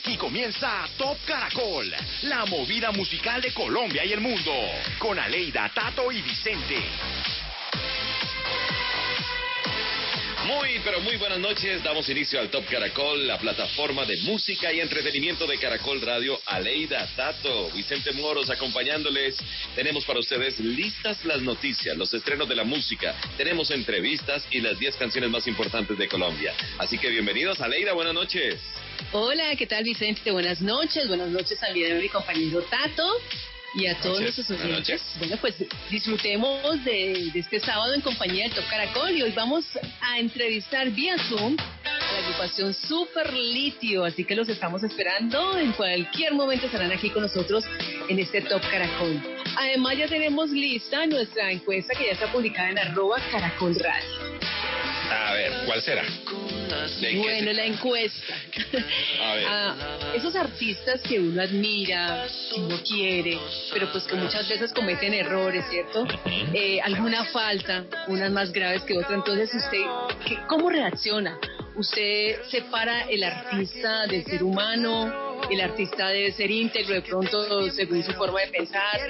Aquí comienza Top Caracol, la movida musical de Colombia y el mundo, con Aleida, Tato y Vicente. Muy, pero muy buenas noches. Damos inicio al Top Caracol, la plataforma de música y entretenimiento de Caracol Radio. Aleida, Tato, Vicente Moros acompañándoles. Tenemos para ustedes listas las noticias, los estrenos de la música. Tenemos entrevistas y las 10 canciones más importantes de Colombia. Así que bienvenidos, Aleida, buenas noches. Hola, ¿qué tal Vicente? Buenas noches. Buenas noches también a mi compañero Tato y a todos Noches. nuestros oyentes. Bueno, pues disfrutemos de, de este sábado en compañía del Top Caracol y hoy vamos a entrevistar vía Zoom a la agrupación Super Litio, así que los estamos esperando. En cualquier momento estarán aquí con nosotros en este Top Caracol. Además ya tenemos lista nuestra encuesta que ya está publicada en arroba Caracol Radio. A ver, ¿cuál será? ¿De qué Bueno, la encuesta. A ver. Ah, esos artistas que uno admira, que uno quiere, pero pues que muchas veces cometen errores, ¿cierto? Eh, alguna falta, unas más graves que otras. Entonces, ¿usted qué- cómo reacciona? ¿Usted separa el artista del ser humano? ¿El artista debe ser íntegro de pronto según su forma de pensar?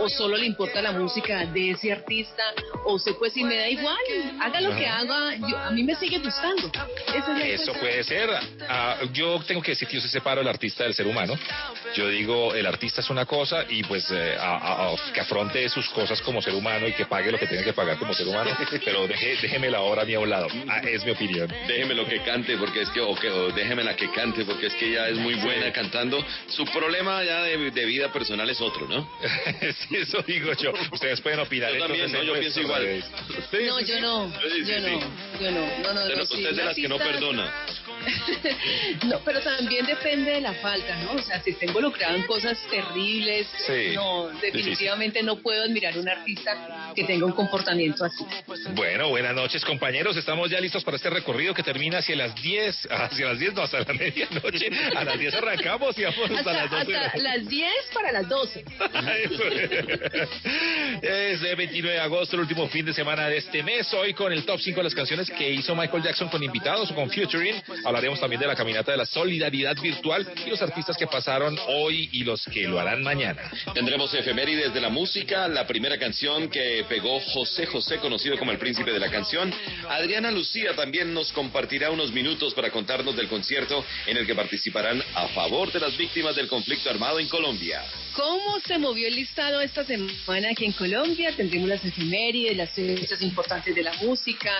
¿O solo le importa la música de ese artista? ¿O usted pues si me da igual, haga lo que haga, yo- a mí me sigue gustando? Esa es Eso puede ser. Ah, yo tengo que decir que yo se separo el artista del ser humano. Yo digo, el artista es una cosa y pues eh, a- a- a- que afronte sus cosas como ser humano y que pague lo que tiene que pagar como ser humano. Pero deje, déjeme la hora a mí a un lado. Ah, es mi opinión. Déjeme lo que cante porque es que, o, que, o déjeme la que cante porque es que ella es muy buena cantando. Su problema ya de, de vida personal es otro, ¿no? Sí, eso digo yo. Ustedes pueden opinar. Yo también, entonces, ¿no? Yo pienso igual. eh, No, yo no, Sí, sí, yo sí. no, yo no, no, no, no, usted sí, es de las que no perdona. no, pero también depende de la falta, ¿no? O sea, si está involucrado en cosas terribles, Sí. no, definitivamente no puedo admirar a un artista que tenga un comportamiento así. Bueno, buenas noches compañeros, estamos ya listos para este recorrido que termina hacia las 10, hacia las 10 no, hasta la medianoche, a las 10 arrancamos y vamos hasta, Hasta, las 12. hasta las 10 para las 12. es el 29 de agosto, el último fin de semana de este mes. Hoy con el top 5 de las canciones que hizo Michael Jackson con invitados o con featuring. Hablaremos también de la caminata de la solidaridad virtual y los artistas que pasaron hoy y los que lo harán mañana. Tendremos efemérides de la música, la primera canción que pegó José José, conocido como el príncipe de la canción. Adriana Lucía también nos compartirá unos minutos para contarnos del concierto en el que participarán a favor de las víctimas del conflicto armado en Colombia. ¿Cómo se movió el listado esta semana aquí en Colombia? Tendremos las efemérides, las fechas importantes de la música.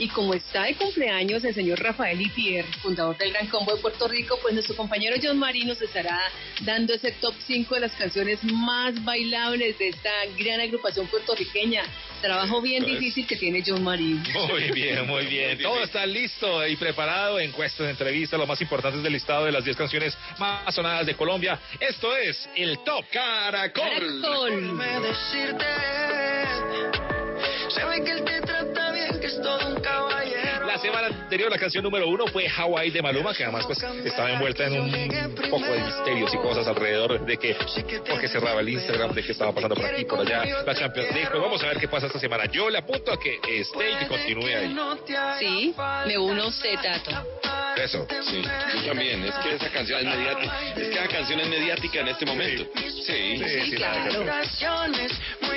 Y como está de cumpleaños el señor Rafael Ipier, fundador del Gran Combo de Puerto Rico, pues nuestro compañero John Marín nos estará dando ese top 5 de las canciones más bailables de esta gran agrupación puertorriqueña. Trabajo bien Pues. difícil que tiene John Marín. Muy bien, muy bien. Todo está listo y preparado. Encuestas, entrevistas, lo más importante del listado de las 10 canciones más sonadas de Colombia. Esto es el Top Caracol. Caracol. decirte Sabe que él te trata bien, que es todo un caballero La semana anterior la canción número uno fue Hawaii de Maluma, que además pues estaba envuelta en un poco de misterios y cosas alrededor de que porque cerraba el Instagram, de que estaba pasando por aquí por allá, la Champions League. Pues vamos a ver qué pasa esta semana. Yo le apunto a que esté y que continúe ahí. Sí, me uno a usted, Tato. Eso. Sí, yo también. Es que esa canción es mediática. Es que esa canción es mediática en este momento. Sí. Sí, que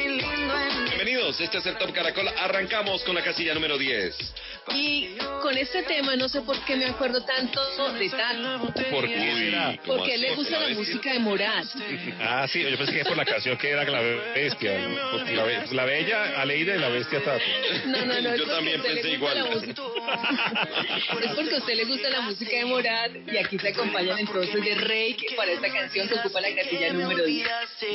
Bienvenidos, este es el Top Caracol. Arrancamos con la casilla número 10. Y con este tema no sé por qué me acuerdo tanto de Tato. ¿Por qué Porque le gusta ¿Por la música de Morat. Ah, sí, yo pensé que por la canción que era la bestia. porque La, be- la bella Aleida y la bestia Tato. No, no, no. es Yo también pensé igual. Es porque a usted le gusta la música de Morat y aquí se acompañan entonces de Rake para esta canción que ocupa la casilla número 10.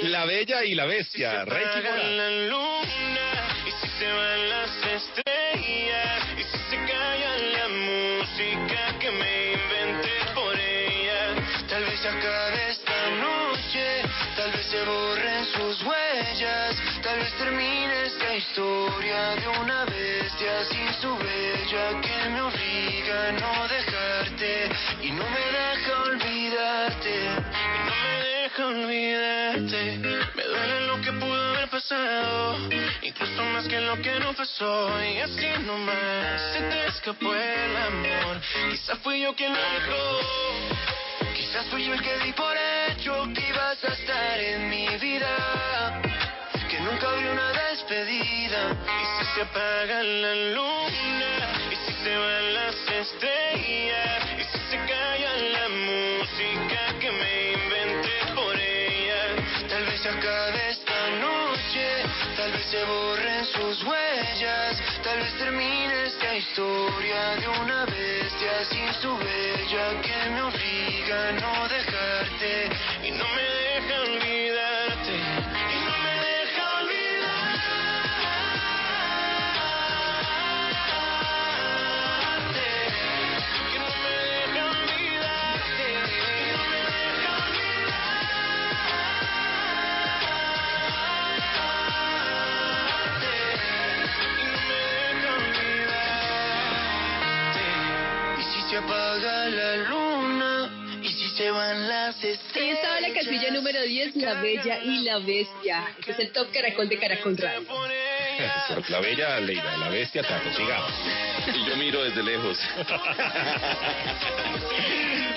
La bella y la bestia. Rey Apagan la luna y si se van las estrellas y si se calla la música que me inventé por ella. Tal vez se acabe esta noche tal vez se borren sus huellas vez termine esta historia de una bestia sin su bella que me obliga a no dejarte y no me deja olvidarte no me deja olvidarte me duele lo que pudo haber pasado incluso más que lo que no pasó y así nomás se te escapó el amor quizá fui yo quien lo Quizás fui yo el que di por hecho que ibas a estar en mi vida. Nunca habría una despedida. Y si se apaga la luna, y si se van las estrellas, y si se calla la música que me inventé por ella. Tal vez acabe esta noche, tal vez se borren sus huellas, tal vez termine esta historia de una bestia sin su bella que me obliga a no dejarte y no me se apaga la luna. Y si se van las Ahí estrellas. estaba la casilla número 10, La Bella y la Bestia. Este es el Top Caracol de Caracol Radio. La bella Leida, la bestia, taco, sigamos. Y yo miro desde lejos.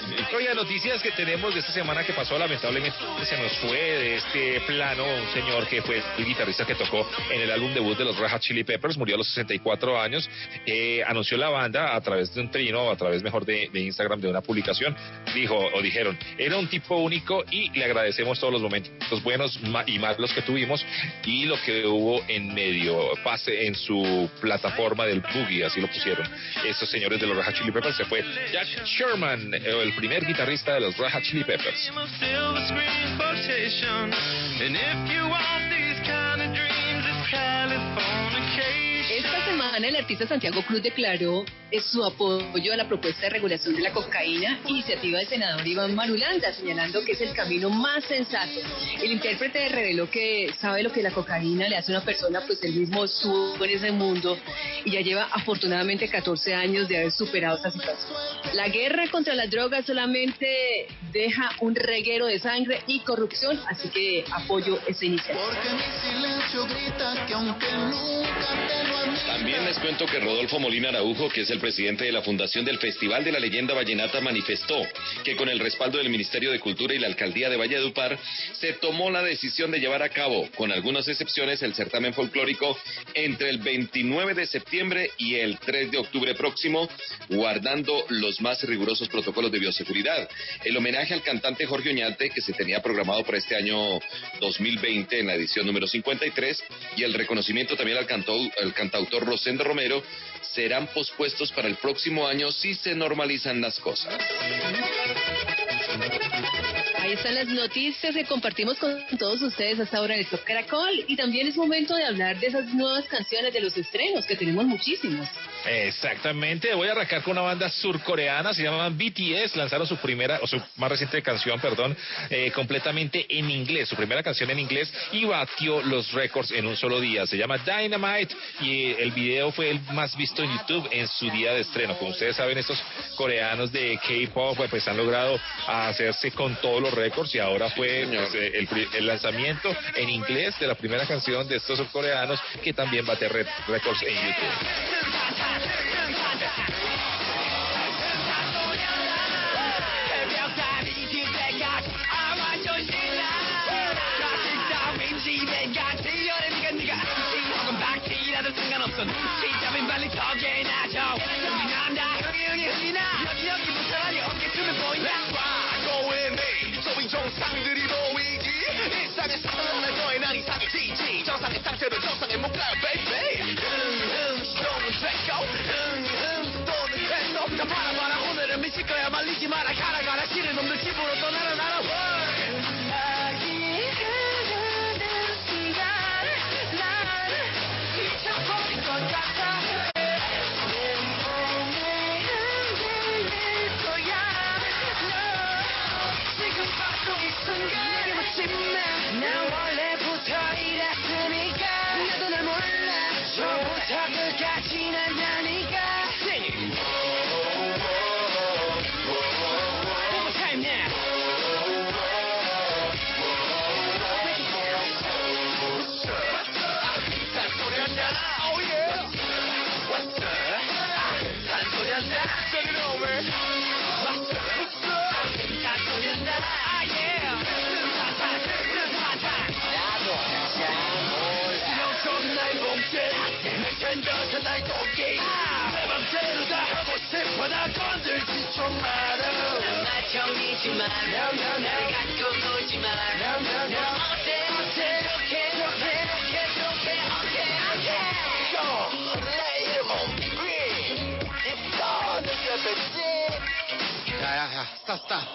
Oiga, noticias que tenemos de esta semana que pasó, lamentablemente se nos fue de este plano un señor que fue el guitarrista que tocó en el álbum debut de los Red Hot Chili Peppers, murió a los 64 años, eh, anunció la banda a través de un trino, a través mejor de, de Instagram, de una publicación, dijo o dijeron, era un tipo único y le agradecemos todos los momentos buenos y malos que tuvimos y lo que hubo en medio, pase en su plataforma del boogie, así lo pusieron. Estos señores de los Red Hot Chili Peppers se fue Jack Sherman, eh, el primer guitarrista de los Hot Chili Peppers. Semana el artista Santiago Cruz declaró eh, su apoyo a la propuesta de regulación de la cocaína, iniciativa del senador Iván Marulanda, señalando que es el camino más sensato. El intérprete reveló que sabe lo que la cocaína le hace a una persona, pues él mismo estuvo en ese mundo y ya lleva afortunadamente 14 años de haber superado esa situación. La guerra contra las drogas solamente deja un reguero de sangre y corrupción, así que apoyo esa iniciativa. Porque mi silencio grita que aunque nunca te lo. También les cuento que Rodolfo Molina Araujo, que es el presidente de la Fundación del Festival de la Leyenda Vallenata, manifestó que con el respaldo del Ministerio de Cultura y la Alcaldía de Valledupar se tomó la decisión de llevar a cabo, con algunas excepciones, el certamen folclórico entre el 29 de septiembre y el 3 de octubre próximo, guardando los más rigurosos protocolos de bioseguridad. El homenaje al cantante Jorge Oñate, que se tenía programado para este año 2020 en la edición número 53, y el reconocimiento también al, cantau- al cantautor Rosendo Romero, serán pospuestos para el próximo año si se normalizan las cosas. Ahí están las noticias que compartimos con todos ustedes hasta ahora en el Top Caracol. Y también es momento de hablar de esas nuevas canciones de los estrenos que tenemos muchísimos. Exactamente, voy a arrancar con una banda surcoreana, se llaman BTS, lanzaron su primera, o su más reciente canción, perdón, eh, completamente en inglés, su primera canción en inglés y batió los récords en un solo día, se llama Dynamite y el video fue el más visto en YouTube en su día de estreno. Como ustedes saben, estos coreanos de K-pop pues han logrado hacerse con todos los récords y ahora fue pues, el, el lanzamiento en inglés de la primera canción de estos surcoreanos que también bate re- récords en YouTube. 정상들이 보이지 일상의 상황을 더해 난 이상의 지지. 정상의 상태로 정상에 못 가요 baby. 응응 시동은 됐고. 응응 또는 됐어. 다 봐라 봐라. 오늘은 미칠 거야. 말리지 마라. 가라 가라. 싫은 놈들 집으로 떠나라 나라. 아 순간 내게 묻지마 난 원래부터 이랬으니까. 나도 날 몰라. 처음부터 끝까지 난 나니까 텐다 날 돕기. 내 맘대로 다 하고 싶어 나 건들지 좀 마라 날 갖고 놀지 마 어때 está, está.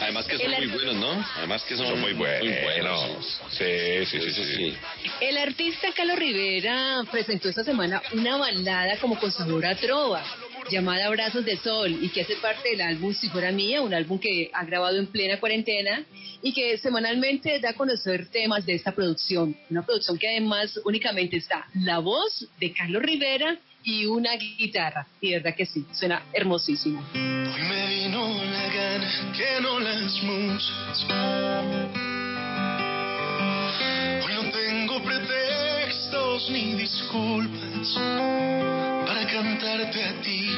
Además que son muy buenos, ¿no? Además que son muy buenos. Muy buenos. Sí, sí, sí, sí, El artista Carlos Rivera presentó esta semana una balada como con sabor a trova llamada Brazos de Sol y que hace parte del álbum Si fuera mía, un álbum que ha grabado en plena cuarentena y que semanalmente da a conocer temas de esta producción. Una producción que además únicamente está la voz de Carlos Rivera y una guitarra. Y verdad que sí, suena hermosísimo. Hoy me vino la gana que no las muchas. Hoy no tengo pretextos ni disculpas para cantarte a ti,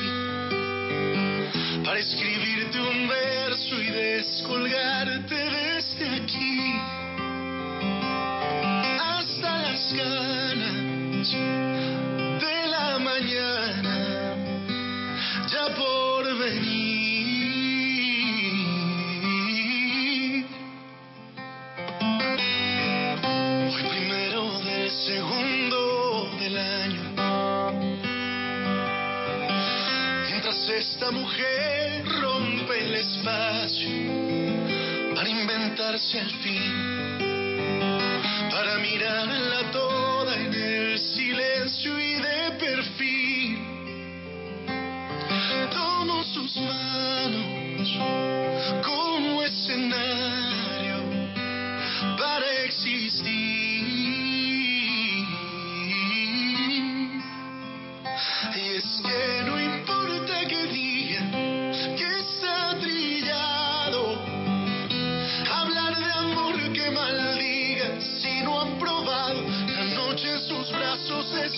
para escribirte un verso y descolgarte desde aquí hasta las ganas esta mujer rompe el espacio para inventarse al fin, para mirarla toda en el silencio y de perfil tomo sus manos como escenario para existir. Y es que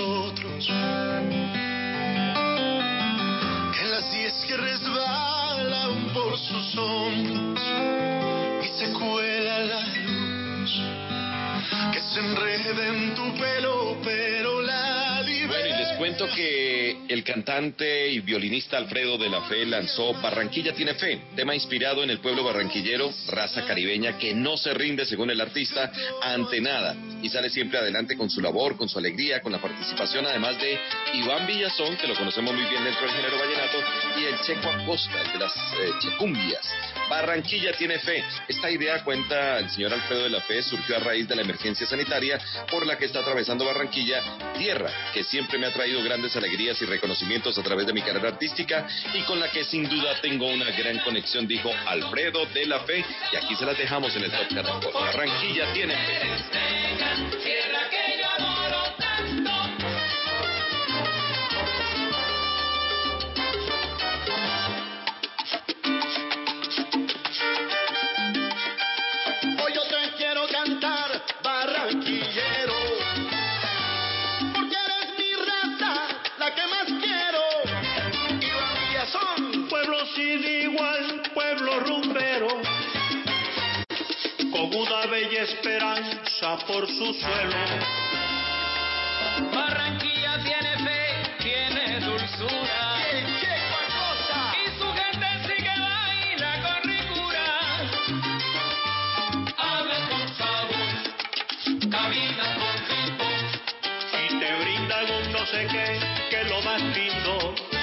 nosotros. En las diez que resbalan por sus hombros y se cuela la luz que se enreda en tu pelo, pero la cuento que el cantante y violinista Alfredo de la Fe lanzó Barranquilla tiene fe, tema inspirado en el pueblo barranquillero, raza caribeña que no se rinde según el artista ante nada y sale siempre adelante con su labor, con su alegría, con la participación además de Iván Villazón, que lo conocemos muy bien dentro del género vallenato, y el Checo Acosta, el de las eh, checumbias. Barranquilla tiene fe. Esta idea, cuenta el señor Alfredo de la Fe, surgió a raíz de la emergencia sanitaria por la que está atravesando Barranquilla, tierra que siempre me ha traído grandes alegrías y reconocimientos a través de mi carrera artística y con la que sin duda tengo una gran conexión, dijo Alfredo de la Fe. Y aquí se las dejamos en el Top Caracol. Barranquilla tiene fe. Por su suelo. Barranquilla tiene fe, tiene dulzura. Y su gente sí que baila con ricura. Habla con sabor, camina con ritmo. Y te brindan un no sé qué, que es lo más lindo.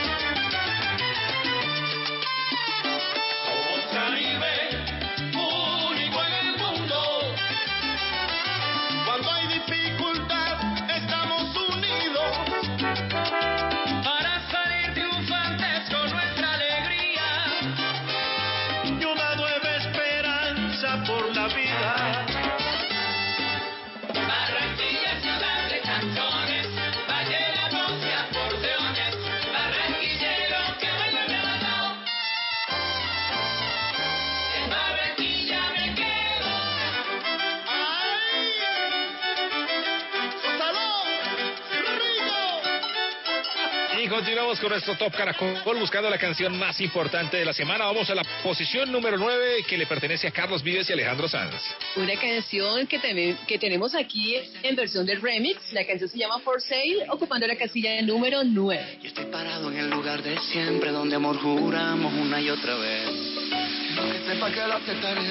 Continuamos con nuestro Top Caracol buscando la canción más importante de la semana. Vamos a la posición número 9 que le pertenece a Carlos Vives y Alejandro Sanz. Una canción que, teme- que tenemos aquí en versión de remix. La canción se llama For Sale, ocupando la casilla número 9. Y estoy parado en el lugar de siempre donde amor juramos una y otra vez. Que sepa que lo aceptaré,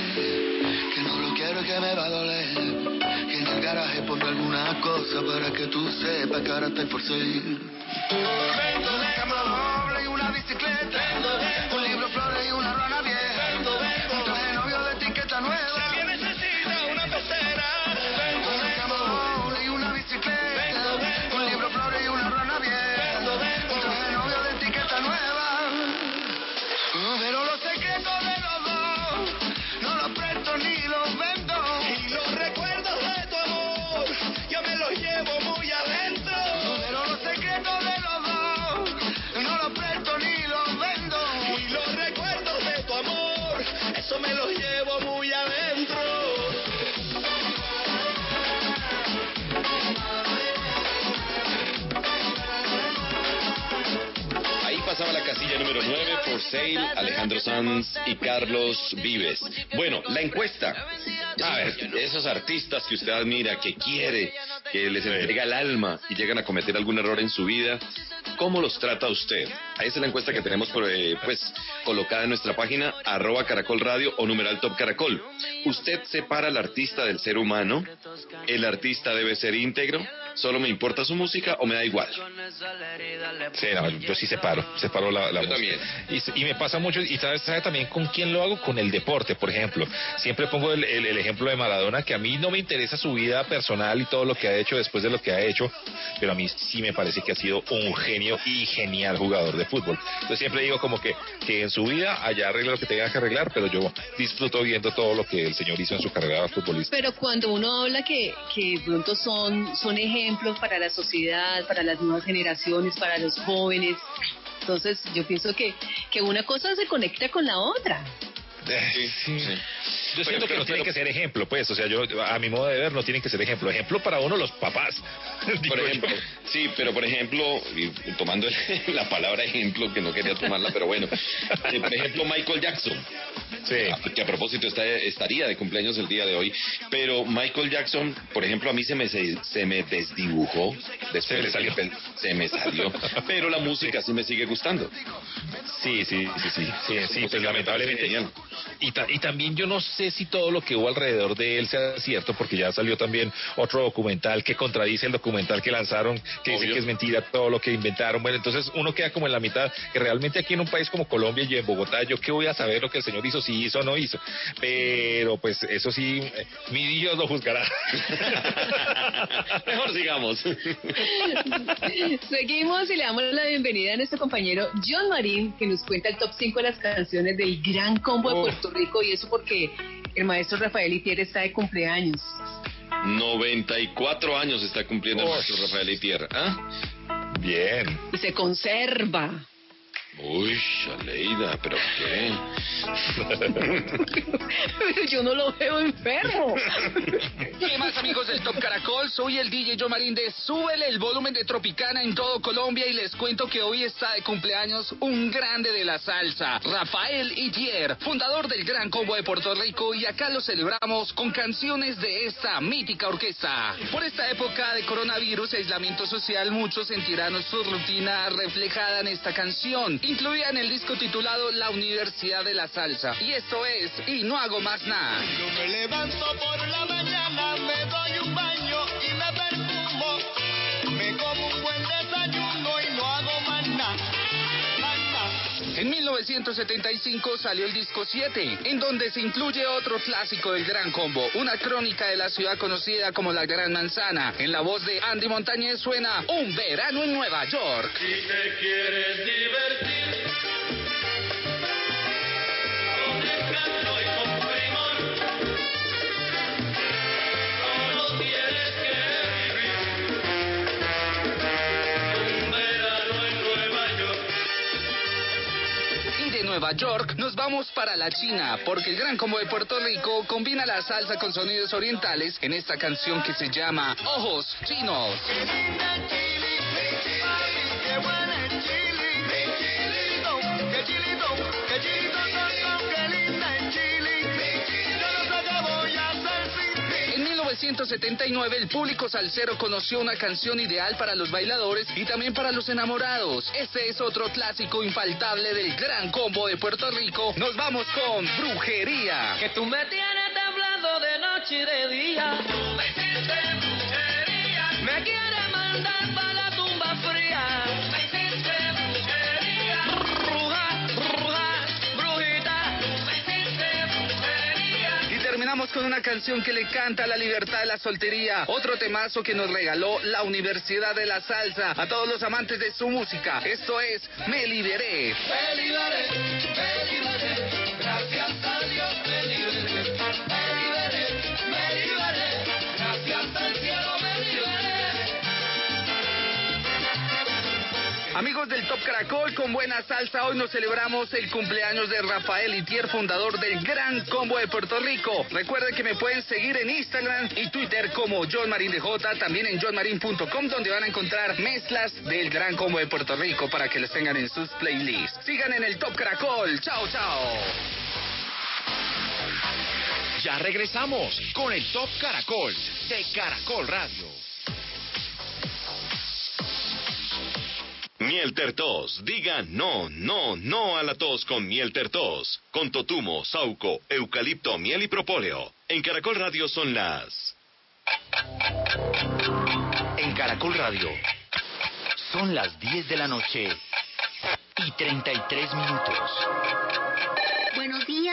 que no lo quiero y que me va a doler. Garaje pongo alguna cosa para que tú sepas que ahora estoy por seguir. Una cama doble y una bicicleta, un libro, número 9, For Sale, Alejandro Sanz y Carlos Vives. Bueno, la encuesta. A ver, esos artistas que usted admira, que quiere, que les entrega el alma y llegan a cometer algún error en su vida, ¿cómo los trata usted? Ahí es la encuesta que tenemos por, eh, pues, colocada en nuestra página, arroba caracol radio o numeral top caracol. ¿Usted separa al artista del ser humano? ¿El artista debe ser íntegro? ¿Solo me importa su música o me da igual? Sí, no, yo sí separo, separo la, la Yo música. Y, s- y me pasa mucho, y sabes, sabe también con quién lo hago, con el deporte, por ejemplo. Siempre pongo el, el- el ejemplo de Maradona, que a mí no me interesa su vida personal y todo lo que ha hecho después de lo que ha hecho, pero a mí sí me parece que ha sido un genio y genial jugador de fútbol. Entonces siempre digo como que, que en su vida allá arregla lo que tenga que arreglar, pero yo disfruto viendo todo lo que el señor hizo en su carrera futbolista. Pero cuando uno habla que, que pronto son, son ejemplos para la sociedad, para las nuevas generaciones, para los jóvenes, entonces yo pienso que, que una cosa se conecta con la otra. Sí. Yo Pero- siento que pero- no tiene pero- que ser ejemplo, pues, o sea, yo a mi modo de ver no tienen que ser ejemplo. Ejemplo para uno los papás. Por yo. ejemplo, sí, pero por ejemplo, y tomando la palabra ejemplo, que no quería tomarla, pero bueno, eh, por ejemplo, Michael Jackson, Sí. a- que a propósito está, estaría de cumpleaños el día de hoy, pero Michael Jackson, por ejemplo, a mí se me, se, se me desdibujó, después Se salió. se me salió, pero la música sí me sigue gustando. Sí, sí, sí, sí, sí, sí, pues lamentablemente. genial. Y, ta- y también yo no sé si todo lo que hubo alrededor de él sea cierto, porque ya salió también otro documental que contradice el documental que lanzaron, que dice que es mentira todo lo que inventaron. Bueno, entonces uno queda como en la mitad, que realmente aquí en un país como Colombia y en Bogotá, yo qué voy a saber lo que el señor hizo, si hizo o no hizo. Pero pues eso sí, mi Dios lo juzgará. Mejor sigamos. Seguimos y le damos la bienvenida a nuestro compañero John Marín, que nos cuenta el top 5 de las canciones del gran combo de Oh. Puerto Rico, y eso porque el maestro Rafael Itier está de cumpleaños. 94 años está cumpliendo el maestro Rafael Itier. ¿Ah? Bien. Y se conserva. Uy, Aleida, ¿pero qué? Pero yo no lo veo enfermo. ¿Qué más amigos del Top Caracol? Soy el DJ Joe Marín de Súbele el volumen de Tropicana en todo Colombia y les cuento que hoy está de cumpleaños un grande de la salsa, Rafael Itier, fundador del Gran Combo de Puerto Rico y acá lo celebramos con canciones de esta mítica orquesta. Por esta época de coronavirus y aislamiento social muchos sentirán su rutina reflejada en esta canción, incluida en el disco titulado La Universidad de la Salsa. Y esto es Y no hago más nada. Yo me levanto por la mañana, me doy un baño y me perfumo. Me como un buen desayuno y no hago más nada. En 1975 salió el disco 7, en donde se incluye otro clásico del Gran Combo, una crónica de la ciudad conocida como la Gran Manzana. En la voz de Andy Montañez suena Un verano en Nueva York. Si te quieres divertir con Nueva York nos vamos para la China, porque el Gran Combo de Puerto Rico combina la salsa con sonidos orientales en esta canción que se llama Ojos Chinos. 1979, el público salsero conoció una canción ideal para los bailadores y también para los enamorados. Este es otro clásico infaltable del gran combo de Puerto Rico. Nos vamos con Brujería. Que tú me tienes temblando de noche y de día. Con una canción que le canta la libertad de la soltería. Otro temazo que nos regaló la Universidad de la Salsa a todos los amantes de su música. Esto es Me Liberé. Me liberé, Amigos del Top Caracol, con buena salsa, hoy nos celebramos el cumpleaños de Rafael Itier, fundador del Gran Combo de Puerto Rico. Recuerden que me pueden seguir en Instagram y Twitter como John de J, también en johnmarin.com, donde van a encontrar mezclas del Gran Combo de Puerto Rico para que los tengan en sus playlists. Sigan en el Top Caracol. Chao, chao. Ya regresamos con el Top Caracol de Caracol Radio. Miel Tertos. Diga no, no, no a la tos con Miel Tertos. Con totumo, sauco, eucalipto, miel y propóleo. En Caracol Radio son las... En Caracol Radio son las 10 de la noche y 33 minutos.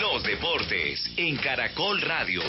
Los deportes en Caracol Radio.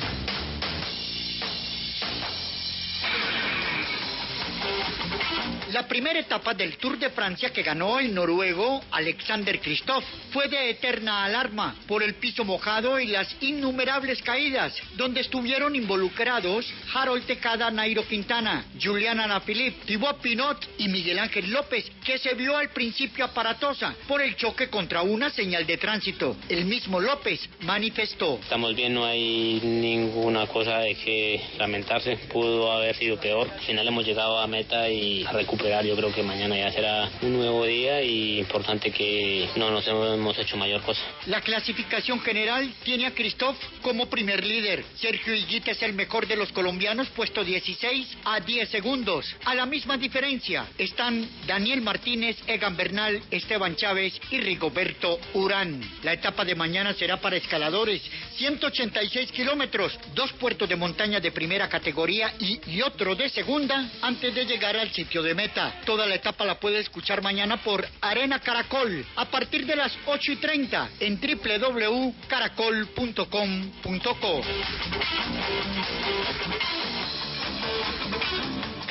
La primera etapa del Tour de Francia que ganó el noruego Alexander Kristoff fue de eterna alarma por el piso mojado y las innumerables caídas, donde estuvieron involucrados Harold Tecada, Nairo Quintana, Julian Alaphilippe, Thibaut Pinot y Miguel Ángel López, que se vio al principio aparatosa por el choque contra una señal de tránsito. El mismo López manifestó. Estamos bien, no hay ninguna cosa de que lamentarse. Pudo haber sido peor. Al final hemos llegado a meta y a recuperar. Yo creo que mañana ya será un nuevo día y importante que no nos hemos hecho mayor cosa. La clasificación general tiene a Christoph como primer líder. Sergio Higuita es el mejor de los colombianos, puesto 16 a 10 segundos. A la misma diferencia están Daniel Martínez, Egan Bernal, Esteban Chávez y Rigoberto Urán. La etapa de mañana será para escaladores, 186 kilómetros, dos puertos de montaña de primera categoría y, y otro de segunda antes de llegar al sitio de meta. Toda la etapa la puede escuchar mañana por Arena Caracol a partir de las 8 y 30 en www.caracol.com.co.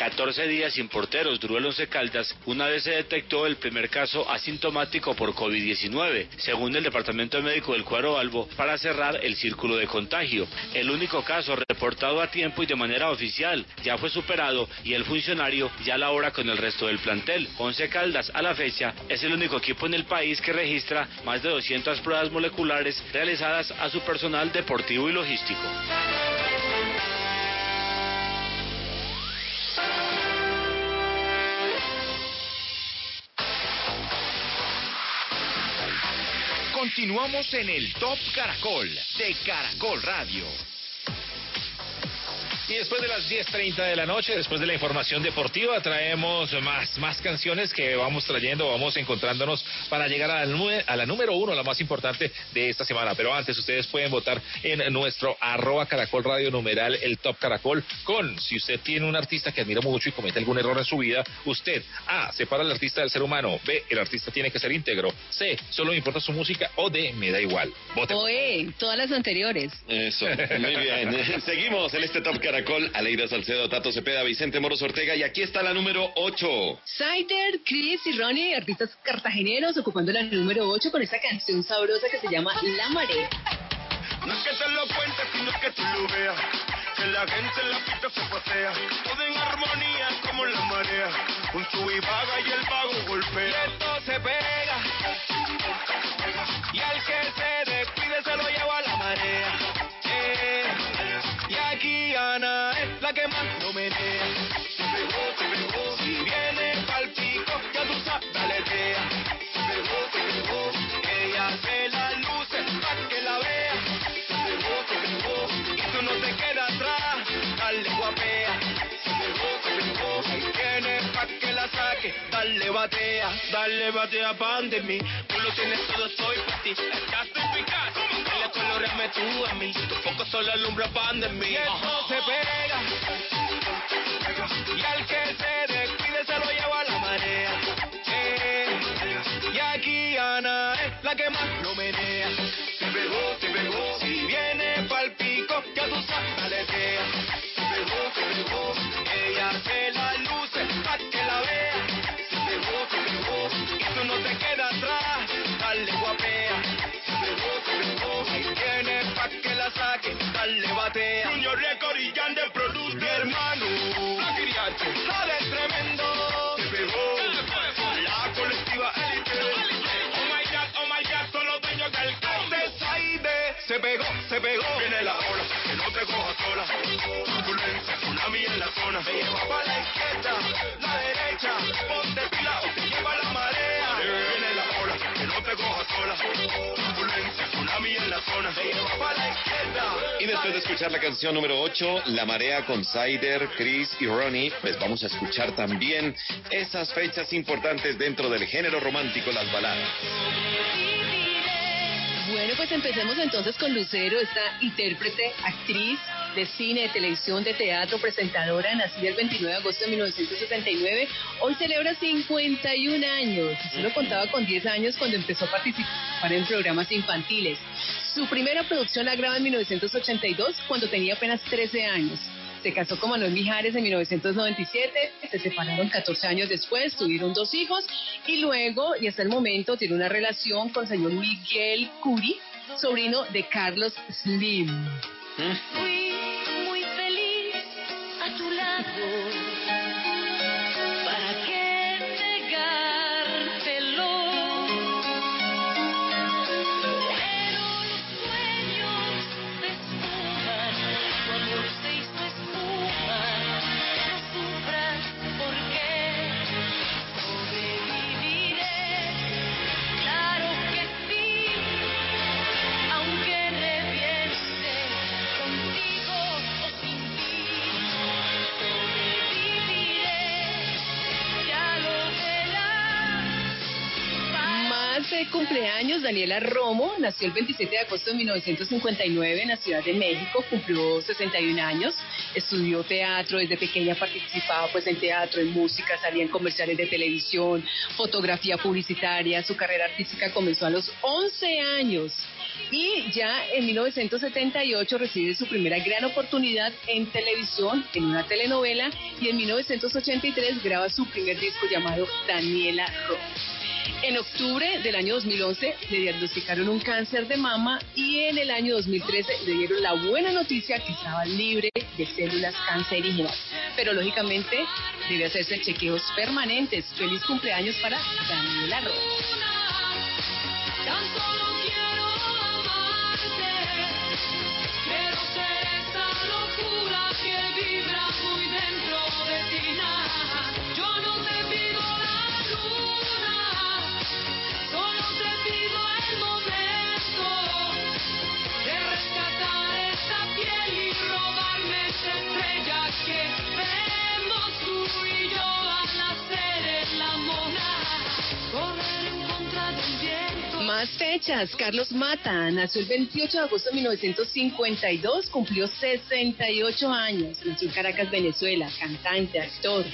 14 días sin porteros duró el Once Caldas una vez se detectó el primer caso asintomático por COVID-19, según el Departamento Médico del Cuadro Albo, para cerrar el círculo de contagio. El único caso reportado a tiempo y de manera oficial ya fue superado y el funcionario ya labora con el resto del plantel. Once Caldas, a la fecha, es el único equipo en el país que registra más de 200 pruebas moleculares realizadas a su personal deportivo y logístico. Continuamos en el Top Caracol de Caracol Radio. Y después de las 10.30 de la noche, después de la información deportiva, traemos más, más canciones que vamos trayendo, vamos encontrándonos para llegar a la, a la número uno, la más importante de esta semana. Pero antes, ustedes pueden votar en nuestro arroba caracol radio numeral, el top caracol, con si usted tiene un artista que admira mucho y comete algún error en su vida, usted, A, separa al artista del ser humano, B, el artista tiene que ser íntegro, C, solo me importa su música, o D, me da igual. Vote. Oye, todas las anteriores. Eso, muy bien. Seguimos en este Top Caracol. Aleida Salcedo, Tato Cepeda, Vicente Moros Ortega. Y aquí está la número 8. Sider, Chris y Ronnie, artistas cartageneros, ocupando la número 8 con esta canción sabrosa que se llama La Marea. No es que te lo cuente, sino que tú lo veas. que la gente en la pista se pasea. Todo en armonía como la marea. Un sub y baja y el vago golpea. Y esto se pega. Y al que se Dale batea pan de mí. Tú lo tienes todo, soy pa' ti. Estás eficaz. Dale coloreame tú a mí. Tu foco solo alumbra pan de mí. Y esto se pega. Y al que se despide se lo lleva a la marea. Eh, y aquí Ana es la que más lo menea. Se pegó, se pegó. Si viene pa'l pico, ya tú sabes, aletea. Se pegó, se pegó. Saque. Dale batea. Junior Record y Jan de Produce. Mi hermano. La Kiriache. Dale tremendo. Se pegó. La colectiva élite. Oh my God, oh my God. Son los dueños del Conde. Se pegó, se pegó. Viene la ola. Que no te coja sola. Turbulencia, tsunami en la zona. Me lleva para la izquierda, la derecha. Ponte pila Y después de escuchar la canción número 8, La Marea con Sider, Chris y Ronnie, pues vamos a escuchar también esas fechas importantes dentro del género romántico, las baladas. Bueno, pues empecemos entonces con Lucero, esta intérprete, actriz de cine, de televisión, de teatro, presentadora, nacida el 29 de agosto de 1979. Hoy celebra 51 años. Solo contaba con 10 años cuando empezó a participar en programas infantiles. Su primera producción la graba en 1982 cuando tenía apenas 13 años. Se casó con Manuel Mijares en 1997, se separaron 14 años después, tuvieron dos hijos y luego, y hasta el momento, tiene una relación con el señor Miguel Curi, sobrino de Carlos Slim. Fui de cumpleaños, Daniela Romo nació el 27 de agosto de 1959 en la Ciudad de México, cumplió 61 años, estudió teatro, desde pequeña participaba pues en teatro, en música, salía en comerciales de televisión, fotografía publicitaria, su carrera artística comenzó a los 11 años y ya en 1978 recibe su primera gran oportunidad en televisión, en una telenovela, y en 1983 graba su primer disco llamado Daniela Romo. En octubre del año 2011 le diagnosticaron un cáncer de mama y en el año 2013 le dieron la buena noticia que estaba libre de células cancerígenas. Pero lógicamente debe hacerse chequeos permanentes. Feliz cumpleaños para Daniela Romo. Tan solo quiero amarte, quiero ser esa locura que vibra muy dentro de ti. Más fechas. Carlos Mata nació el 28 de agosto de 1952, cumplió 68 años. Nació en Caracas, Venezuela, cantante, actor.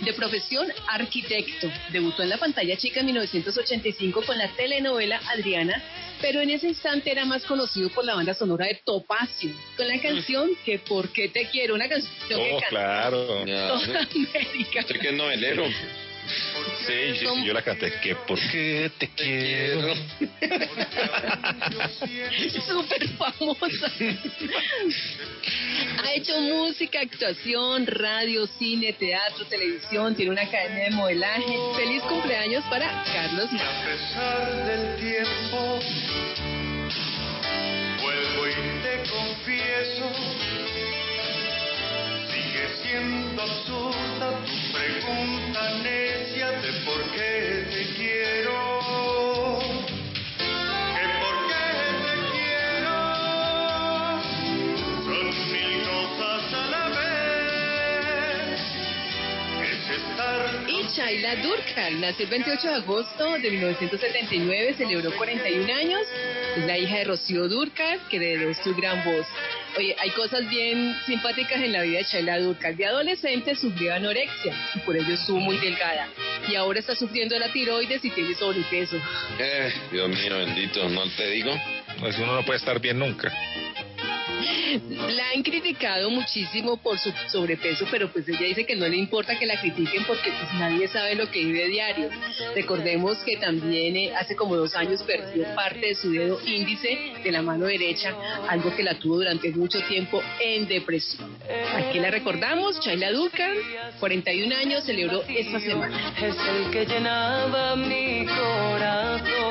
De profesión, arquitecto. Debutó en la pantalla chica en 1985 con la telenovela Adriana, pero en ese instante era más conocido por la banda sonora de Topacio, con la canción que ¿Por qué te quiero? Una canción que Oh, canta claro. toda América. Usted que es novelero. Sí, sí, sí, yo la canté. Que por qué te quiero. Súper famosa. Ha hecho música, actuación, radio, cine, teatro, televisión, tiene una academia de modelaje. Feliz cumpleaños para Carlos Nava. A pesar del tiempo, Shaila Durkal nació el 28 de agosto de 1979, celebró 41 años. Es la hija de Rocío Durkal, que heredó su gran voz. Oye, hay cosas bien simpáticas en la vida de Shaila Durkal. De adolescente sufrió anorexia y por ello estuvo muy delgada. Y ahora está sufriendo de la tiroides y tiene sobrepeso. Eh, Dios mío, bendito, ¿no te digo? Pues uno no puede estar bien nunca. La han criticado muchísimo por su sobrepeso, pero pues ella dice que no le importa que la critiquen porque pues nadie sabe lo que vive diario. Recordemos que también eh, hace como dos años perdió parte de su dedo índice de la mano derecha, algo que la tuvo durante mucho tiempo en depresión. Aquí la recordamos, Chayla Durkan, 41 años, celebró esta semana. es el que llenaba mi corazón.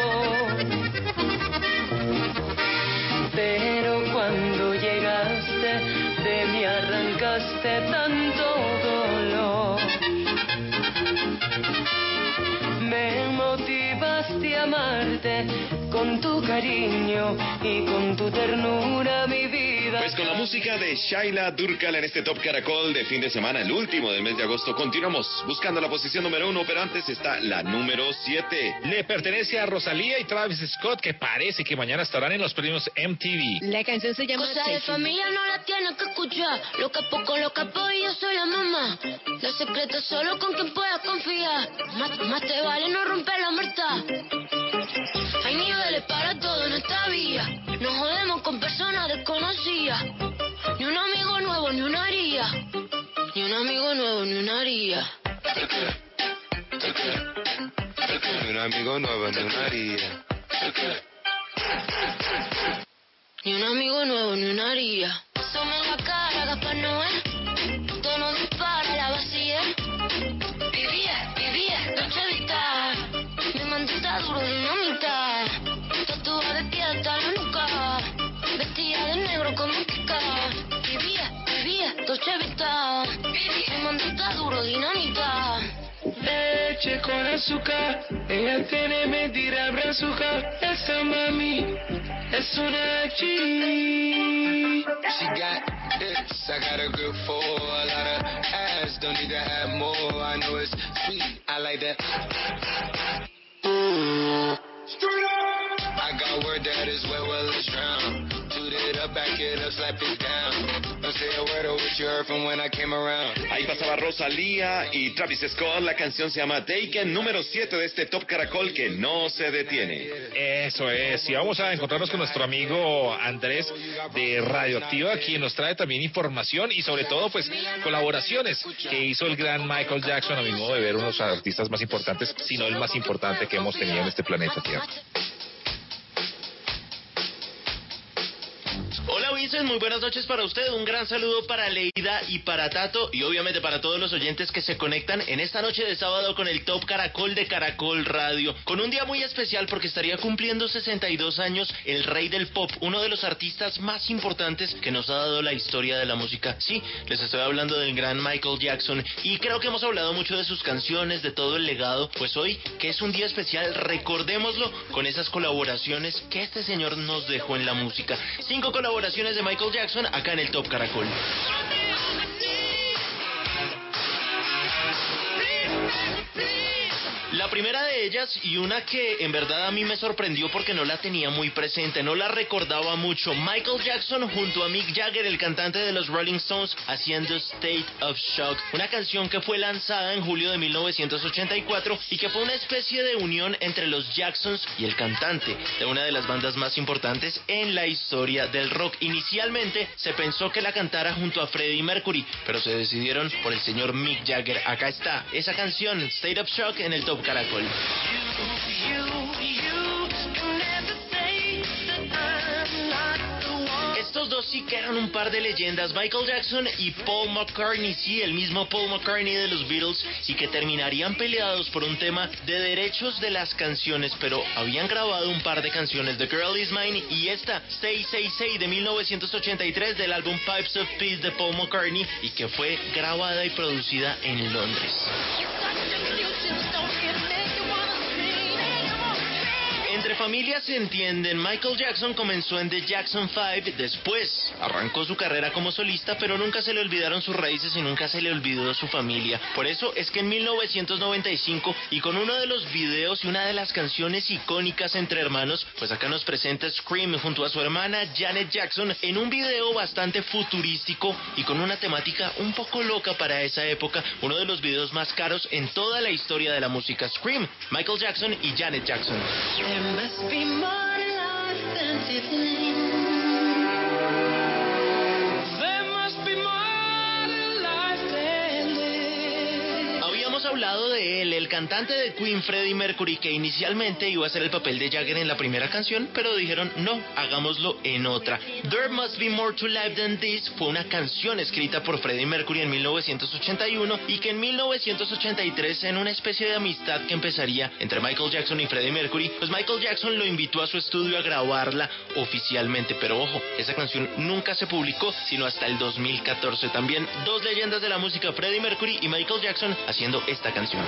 Arrancaste tanto dolor. Me motivaste a amarte con tu cariño y con tu ternura, mi vida. Pues con la música de Shaila Durkal en este Top Caracol de fin de semana, el último del mes de agosto, continuamos buscando la posición número uno, pero antes está la número siete. Le pertenece a Rosalía y Travis Scott, que parece que mañana estarán en los premios MTV. La canción se llama Cosa de familia no la tienes que escuchar. Lo capo con lo capo y yo soy la mamá. Los secretos solo con quien puedas confiar. Más, más te vale no romper la muerta. Hay niveles para todo en esta vía. No jodemos con personas desconocidas. Ni un amigo nuevo, ni una haría. Ni un amigo nuevo, ni una haría. Ni un amigo nuevo, ni una haría. Ni un amigo nuevo, ni una haría. Somos la cara, Gaspar Noé. Tono dispara, Mi duro, dinamita. Leche con azúcar, ella tiene mentira brazuca. Esa mami es una G. She got hips, I got a grip for a lot of ass. Don't need to have more. I know it's sweet, I like that. Straight up, I got word that is where well it's drowned. Ahí pasaba Rosalía y Travis Scott, la canción se llama Taken, número 7 de este Top Caracol que no se detiene. Eso es, y vamos a encontrarnos con nuestro amigo Andrés de Radioactiva, quien nos trae también información y sobre todo pues colaboraciones que hizo el gran Michael Jackson, a mi modo de ver, uno de los artistas más importantes, si no el más importante que hemos tenido en este planeta Tierra. Vincent, muy buenas noches para usted. Un gran saludo para Leida y para Tato y obviamente para todos los oyentes que se conectan en esta noche de sábado con el Top Caracol de Caracol Radio. Con un día muy especial porque estaría cumpliendo 62 años el rey del pop, uno de los artistas más importantes que nos ha dado la historia de la música. Sí, les estoy hablando del gran Michael Jackson y creo que hemos hablado mucho de sus canciones, de todo el legado. Pues hoy, que es un día especial, recordémoslo con esas colaboraciones que este señor nos dejó en la música. Cinco colaboraciones de Michael Jackson acá en el Top Caracol. La primera de ellas y una que en verdad a mí me sorprendió porque no la tenía muy presente, no la recordaba mucho. Michael Jackson junto a Mick Jagger, el cantante de los Rolling Stones, haciendo State of Shock, una canción que fue lanzada en julio de 1984 y que fue una especie de unión entre los Jacksons y el cantante de una de las bandas más importantes en la historia del rock. Inicialmente se pensó que la cantara junto a Freddie Mercury, pero se decidieron por el señor Mick Jagger. Acá está esa canción, State of Shock, en el Top Estos dos sí que eran un par de leyendas, Michael Jackson y Paul McCartney, sí, el mismo Paul McCartney de los Beatles, y que terminarían peleados por un tema de derechos de las canciones, pero habían grabado un par de canciones, The Girl Is Mine y esta, Stay Say Say de 1983 del álbum Pipes of Peace de Paul McCartney, y que fue grabada y producida en Londres. Entre familias se entienden, Michael Jackson comenzó en The Jackson 5, después arrancó su carrera como solista, pero nunca se le olvidaron sus raíces y nunca se le olvidó su familia. Por eso es que en 1995, y con uno de los videos y una de las canciones icónicas entre hermanos, pues acá nos presenta Scream junto a su hermana Janet Jackson en un video bastante futurístico y con una temática un poco loca para esa época, uno de los videos más caros en toda la historia de la música Scream, Michael Jackson y Janet Jackson. Must be more to life than to think. Hablado de él, el cantante de Queen Freddie Mercury, que inicialmente iba a hacer el papel de Jagger en la primera canción, pero dijeron no, hagámoslo en otra. There Must Be More to Life Than This fue una canción escrita por Freddie Mercury en 1981 y que en 1983, en una especie de amistad que empezaría entre Michael Jackson y Freddie Mercury, pues Michael Jackson lo invitó a su estudio a grabarla oficialmente. Pero ojo, esa canción nunca se publicó, sino hasta el 2014. También dos leyendas de la música, Freddie Mercury y Michael Jackson, haciendo esta canción.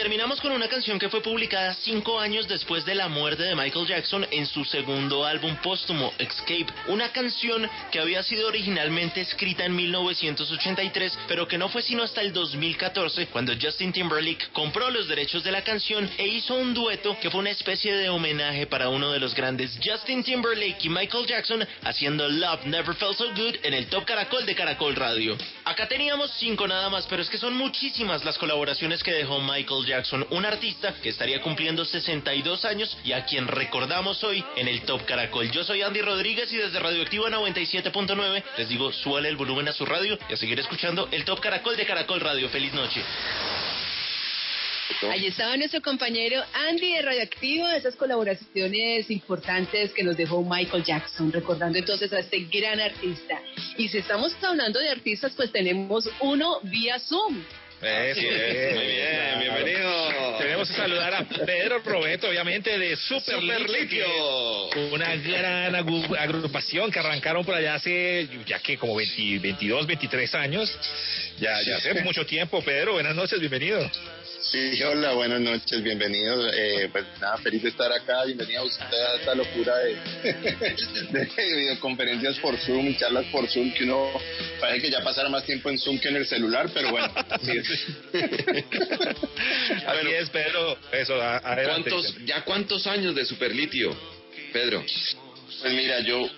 Terminamos con una canción que fue publicada cinco años después de la muerte de Michael Jackson en su segundo álbum póstumo, Escape. Una canción que había sido originalmente escrita en 1983, pero que no fue sino hasta el 2014 cuando Justin Timberlake compró los derechos de la canción e hizo un dueto que fue una especie de homenaje para uno de los grandes, Justin Timberlake y Michael Jackson, haciendo Love Never Felt So Good en el Top Caracol de Caracol Radio. Acá teníamos cinco nada más, pero es que son muchísimas las colaboraciones que dejó Michael Jackson, un artista que estaría cumpliendo 62 años y a quien recordamos hoy en el Top Caracol. Yo soy Andy Rodríguez y desde Radioactiva 97.9 les digo, suele el volumen a su radio y a seguir escuchando el Top Caracol de Caracol Radio. Feliz noche. Ahí estaba nuestro compañero Andy de Radioactivo, esas colaboraciones importantes que nos dejó Michael Jackson, recordando entonces a este gran artista. Y si estamos hablando de artistas, pues tenemos uno vía Zoom. Eso Así es, es. muy bien, bienvenido. Tenemos que saludar a Pedro Roberto, obviamente, de Super, Super Litio, Una gran agrupación que arrancaron por allá hace, ya que como 20 22, 23 años. Ya, ya hace mucho tiempo, Pedro. Buenas noches, bienvenido. Sí, hola, buenas noches, bienvenidos. Eh, pues nada, feliz de estar acá. Bienvenido a usted a esta locura de, de videoconferencias por Zoom y charlas por Zoom, que uno parece que ya pasara más tiempo en Zoom que en el celular, pero bueno. Así es, Pedro. Eso, adelante. ¿Cuántos, ya cuántos años de Superlitio, Pedro? Pues mira, yo,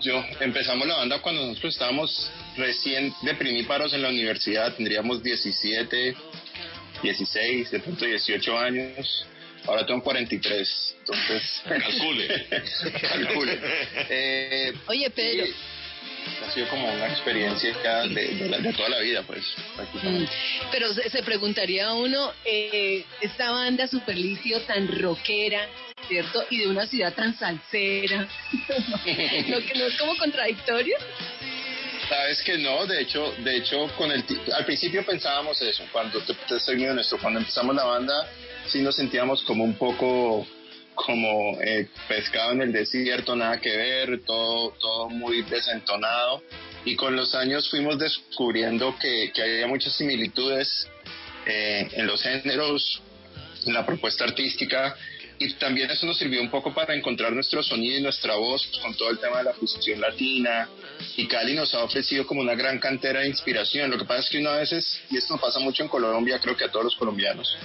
yo empezamos la banda cuando nosotros estábamos recién de primíparos en la universidad, tendríamos 17, 16, de pronto 18 años. Ahora tengo 43, entonces... Calcule. Calcule. Eh, Oye, Pedro. ha sido como una experiencia ya de, de la- de toda la vida, pues, Mm, prácticamente. Pero se, se preguntaría uno, eh, esta banda Superlicio tan rockera, ¿cierto? Y de una ciudad tan salsera, ¿no, que no es como contradictorio? Sabes que no, de hecho, de hecho, con el al principio pensábamos eso, cuando te, te soy honesto, cuando empezamos la banda, sí nos sentíamos como un poco como eh, pescado en el desierto, nada que ver, todo, todo muy desentonado. Y con los años fuimos descubriendo que, que había muchas similitudes eh, en los géneros, en la propuesta artística, y también eso nos sirvió un poco para encontrar nuestro sonido y nuestra voz con todo el tema de la fusión latina. Y Cali nos ha ofrecido como una gran cantera de inspiración. Lo que pasa es que una veces, y esto pasa mucho en Colombia, creo que a todos los colombianos,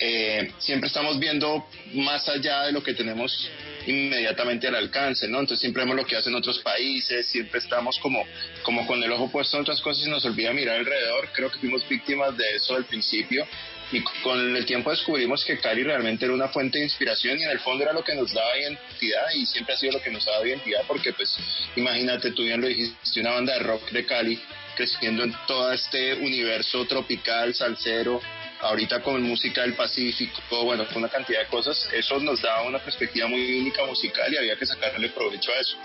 eh, siempre estamos viendo más allá de lo que tenemos inmediatamente al alcance, ¿no? Entonces siempre vemos lo que hacen otros países, siempre estamos como, como con el ojo puesto en otras cosas y nos olvida mirar alrededor. Creo que fuimos víctimas de eso al principio y con el tiempo descubrimos que Cali realmente era una fuente de inspiración y en el fondo era lo que nos daba identidad y siempre ha sido lo que nos daba identidad porque pues imagínate, tú bien lo dijiste, una banda de rock de Cali creciendo en todo este universo tropical, salsero, ahorita con música del Pacífico, bueno, con una cantidad de cosas, eso nos daba una perspectiva muy única musical y había que sacarle provecho a eso.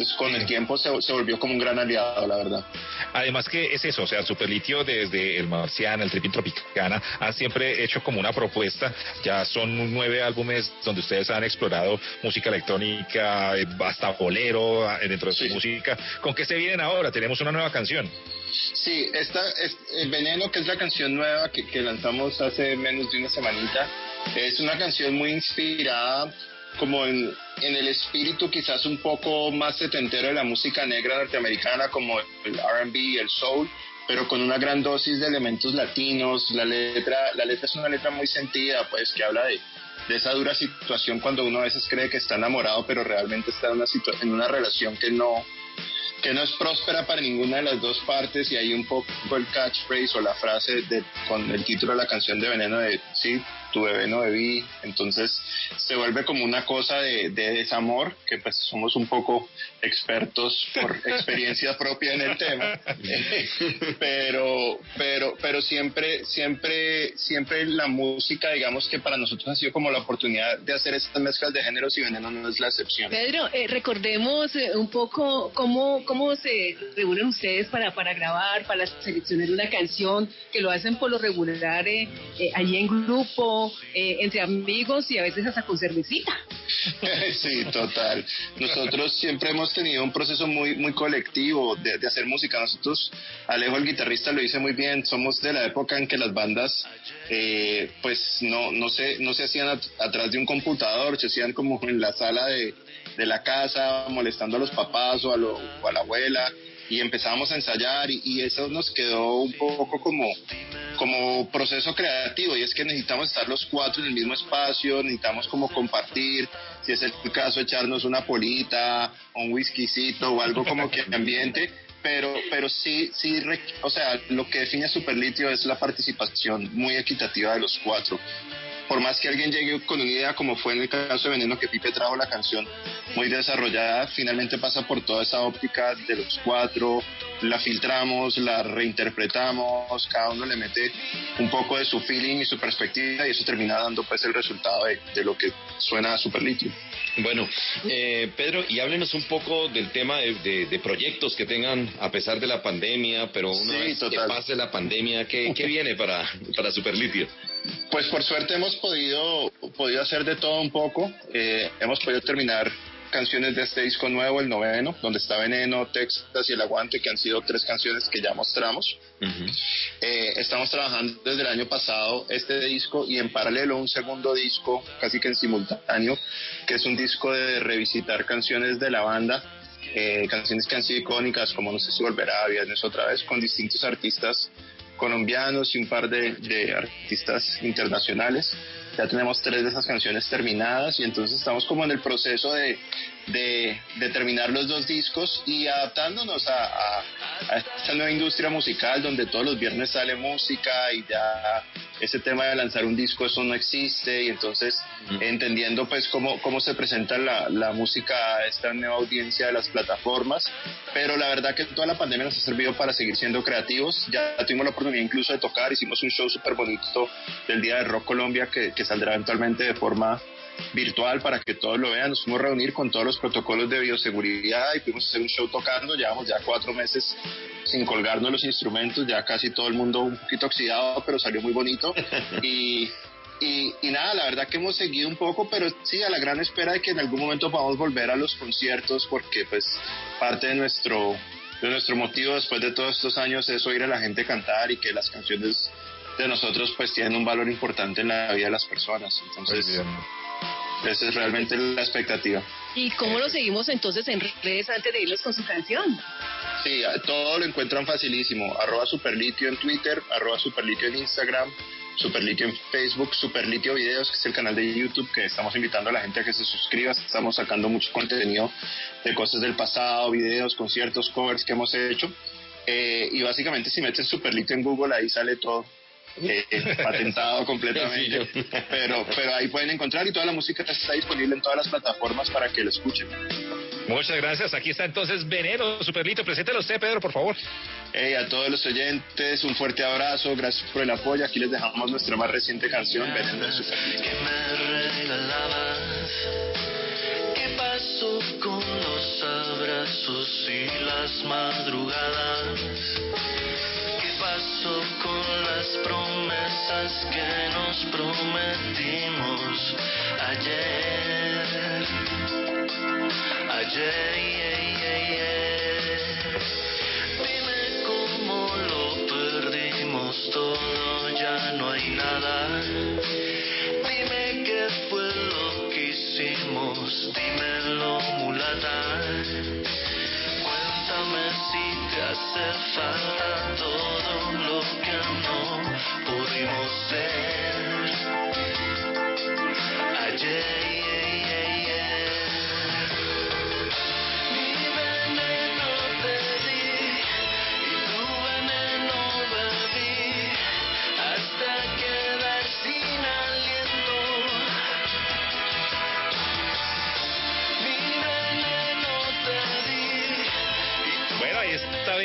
Entonces con el tiempo se, se, volvió como un gran aliado, la verdad. Además que es eso, o sea, Superlitio desde el Marciano, el Tripping Tropicana, han siempre hecho como una propuesta, ya son nueve álbumes donde ustedes han explorado música electrónica, eh, hasta bolero eh, dentro de su música. ¿Con qué se vienen ahora? Tenemos una nueva canción. Sí, esta es El Veneno, que es la canción nueva que, que lanzamos hace menos de una semanita, es una canción muy inspirada como en, en, el espíritu quizás un poco más setentero de la música negra norteamericana, como el RB, el soul, pero con una gran dosis de elementos latinos. La letra, la letra es una letra muy sentida, pues, que habla de, de esa dura situación cuando uno a veces cree que está enamorado, pero realmente está en una, en una relación que no, que no es próspera para ninguna de las dos partes y hay un poco el catchphrase o la frase de, con el título de la canción de Veneno de sí, tu bebé no bebí, entonces se vuelve como una cosa de, de, desamor, que pues somos un poco expertos por experiencia propia en el tema, pero, pero, pero siempre, siempre, siempre la música, digamos que para nosotros ha sido como la oportunidad de hacer estas mezclas de géneros y veneno no es la excepción. Pedro, eh, recordemos eh, un poco cómo, cómo se reúnen ustedes para, para grabar, para seleccionar una canción, que lo hacen por lo regular eh, allí en grupo, eh, entre amigos y a veces hasta con cervecita. sí, total. Nosotros siempre hemos tenido un proceso muy, muy colectivo de, de, hacer música. Nosotros, Alejo, el guitarrista, lo dice muy bien. Somos de la época en que las bandas, eh, pues, no, no, se, no se hacían at atrás de un computador, se hacían como en la sala de, de la casa, molestando a los papás o a, lo, o a la abuela y empezamos a ensayar y, y, eso nos quedó un poco como, como proceso creativo. Y es que necesitamos estar los cuatro en el mismo espacio, necesitamos como compartir, si es el caso echarnos una polita, un whiskycito o algo como que ambiente, pero pero sí sí o sea lo que define Superlitio es la participación muy equitativa de los cuatro por más que alguien llegue con una idea como fue en el caso de Veneno que Pipe trajo la canción muy desarrollada, finalmente pasa por toda esa óptica de los cuatro, la filtramos, la reinterpretamos, cada uno le mete un poco de su feeling y su perspectiva y eso termina dando pues el resultado de, de lo que suena a Superlitio. Bueno, eh, Pedro, y háblenos un poco del tema de, de, de, proyectos que tengan a pesar de la pandemia, pero una sí, vez total. que pase la pandemia, ¿qué, qué viene para, para Superlitio? Pues por suerte hemos podido, podido hacer de todo un poco. Eh, hemos podido terminar canciones de este disco nuevo, el noveno, donde está Veneno, Texas y El Aguante, que han sido tres canciones que ya mostramos. Uh -huh. eh, estamos trabajando desde el año pasado este disco y en paralelo un segundo disco, casi que en simultáneo, que es un disco de revisitar canciones de la banda. Eh, canciones que han sido icónicas como No sé si volverá a Viernes otra vez con distintos artistas colombianos y un par de, de, artistas internacionales. Ya tenemos tres de esas canciones terminadas y entonces estamos como en el proceso de, de, de terminar los dos discos y adaptándonos a, a, a, esta nueva industria musical donde todos los viernes sale música y ya ese tema de lanzar un disco eso no existe. Y entonces uh -huh. entendiendo pues cómo, cómo se presenta la, la música a esta nueva audiencia de las plataformas. Pero la verdad que toda la pandemia nos ha servido para seguir siendo creativos. Ya tuvimos la oportunidad incluso de tocar hicimos un show súper bonito del Día de Rock Colombia que, que saldrá eventualmente de forma virtual para que todos lo vean. Nos fuimos a reunir con todos los protocolos de bioseguridad y fuimos a hacer un show tocando. Llevamos ya cuatro meses sin colgarnos los instrumentos, ya casi todo el mundo un poquito oxidado, pero salió muy bonito. y, y, y, nada, la verdad que hemos seguido un poco, pero sí a la gran espera de que en algún momento podamos volver a los conciertos, porque pues parte de nuestro, de nuestro motivo después de todos estos años es oír a la gente cantar y que las canciones de nosotros pues tienen un valor importante en la vida de las personas. Entonces... Esa es realmente la expectativa. ¿Y cómo lo seguimos entonces en redes antes de irnos con su canción? Sí, todo lo encuentran facilísimo. Arroba Superlitio en Twitter, arroba Superlitio en Instagram, Superlitio en Facebook, Superlitio Videos, que es el canal de YouTube que estamos invitando a la gente a que se suscriba. Estamos sacando mucho contenido de cosas del pasado, videos, conciertos, covers que hemos hecho. Eh, y básicamente si meten Superlitio en Google ahí sale todo. Eh, patentado completamente pero pero ahí pueden encontrar y toda la música está disponible en todas las plataformas para que lo escuchen Muchas gracias. Aquí está entonces Veneno, Superlito. Preséntelo usted, Pedro, por favor. Hey, a todos los oyentes, un fuerte abrazo. Gracias por el apoyo. Aquí les dejamos nuestra más reciente canción, Veneno de Superlito. que me regalabas. ¿Qué pasó con los abrazos y las madrugadas? ¿Qué pasó con las promesas que nos prometimos ayer? Ayer, yeah, yeah. Dime cómo lo perdimos todo, ya no hay nada. Dime qué fue lo que hicimos, dímelo mulata. Te hace falta todo lo que no pudimos ser.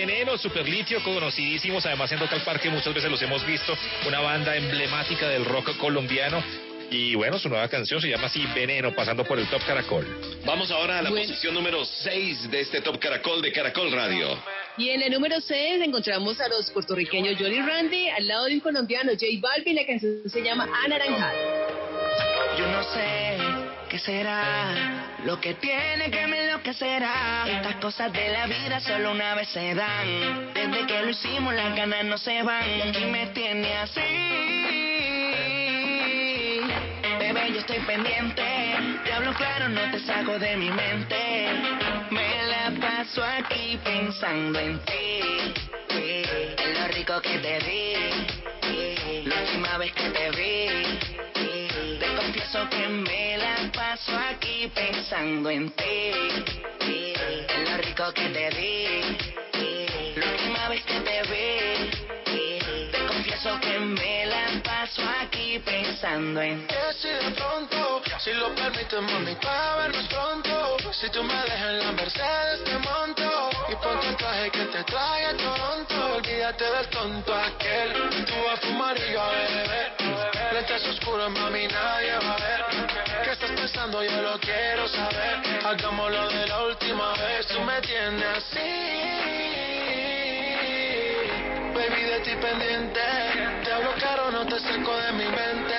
Veneno, Superlitio, conocidísimos, además en Rock al Parque muchas veces los hemos visto, una banda emblemática del rock colombiano. Y bueno, su nueva canción se llama así Veneno, pasando por el Top Caracol. Vamos ahora a la Bueno. posición número 6 de este Top Caracol de Caracol Radio. Y en el número 6 encontramos a los puertorriqueños Johnny Randy al lado de un colombiano, J Balvin. La canción se llama Anaranjado. Yo no sé qué será lo que tiene que me enloquecerá. Estas cosas de la vida solo una vez se dan. Desde que lo hicimos las ganas no se van. Y aquí me tiene así. Bebé, yo estoy pendiente. Te hablo claro, no te saco de mi mente. Me la paso aquí pensando en ti. En lo rico que te di. La última vez que te vi. Confieso que me la paso aquí pensando en ti. En lo rico que te di. La última vez que te vi. Te confieso que me la paso aquí pensando en ti. si de pronto, si lo permites, mami, para vernos pronto. Si tú me dejas en la Mercedes, te monto. Y ponte el traje que te trae a Toronto. Olvídate del tonto aquel. Tú vas a fumar y yo a beber. Lentes oscuros, mami, nadie va a ver. ¿Qué estás pensando? Yo lo quiero saber. Hagámoslo de la última vez. Tú me tienes así. Baby, de ti pendiente. Te hablo caro, no te saco de mi mente.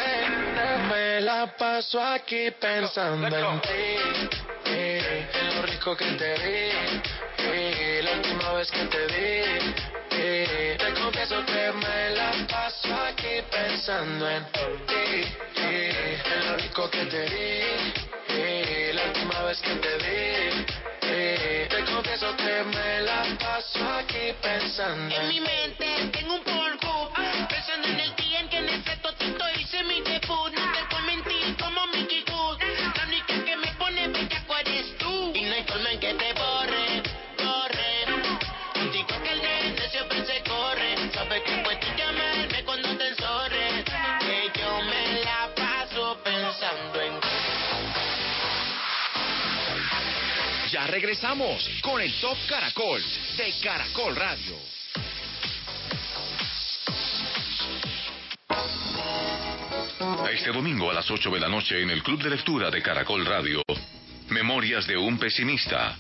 Me la paso aquí pensando en ti. eh, En lo rico que te vi. eh, La última vez que te vi. Te confieso que me la paso aquí pensando en ti. En lo rico que te vi. eh, La última vez que te vi. eh, Te confieso que me la paso aquí pensando En mi mente tengo un polvo Pensando en el día en que en ese totito hice mi debut No te a mentir como Mickey Ya regresamos con el Top Caracol de Caracol Radio. Este domingo a las 8 de la noche en el Club de Lectura de Caracol Radio. Memorias de un pesimista.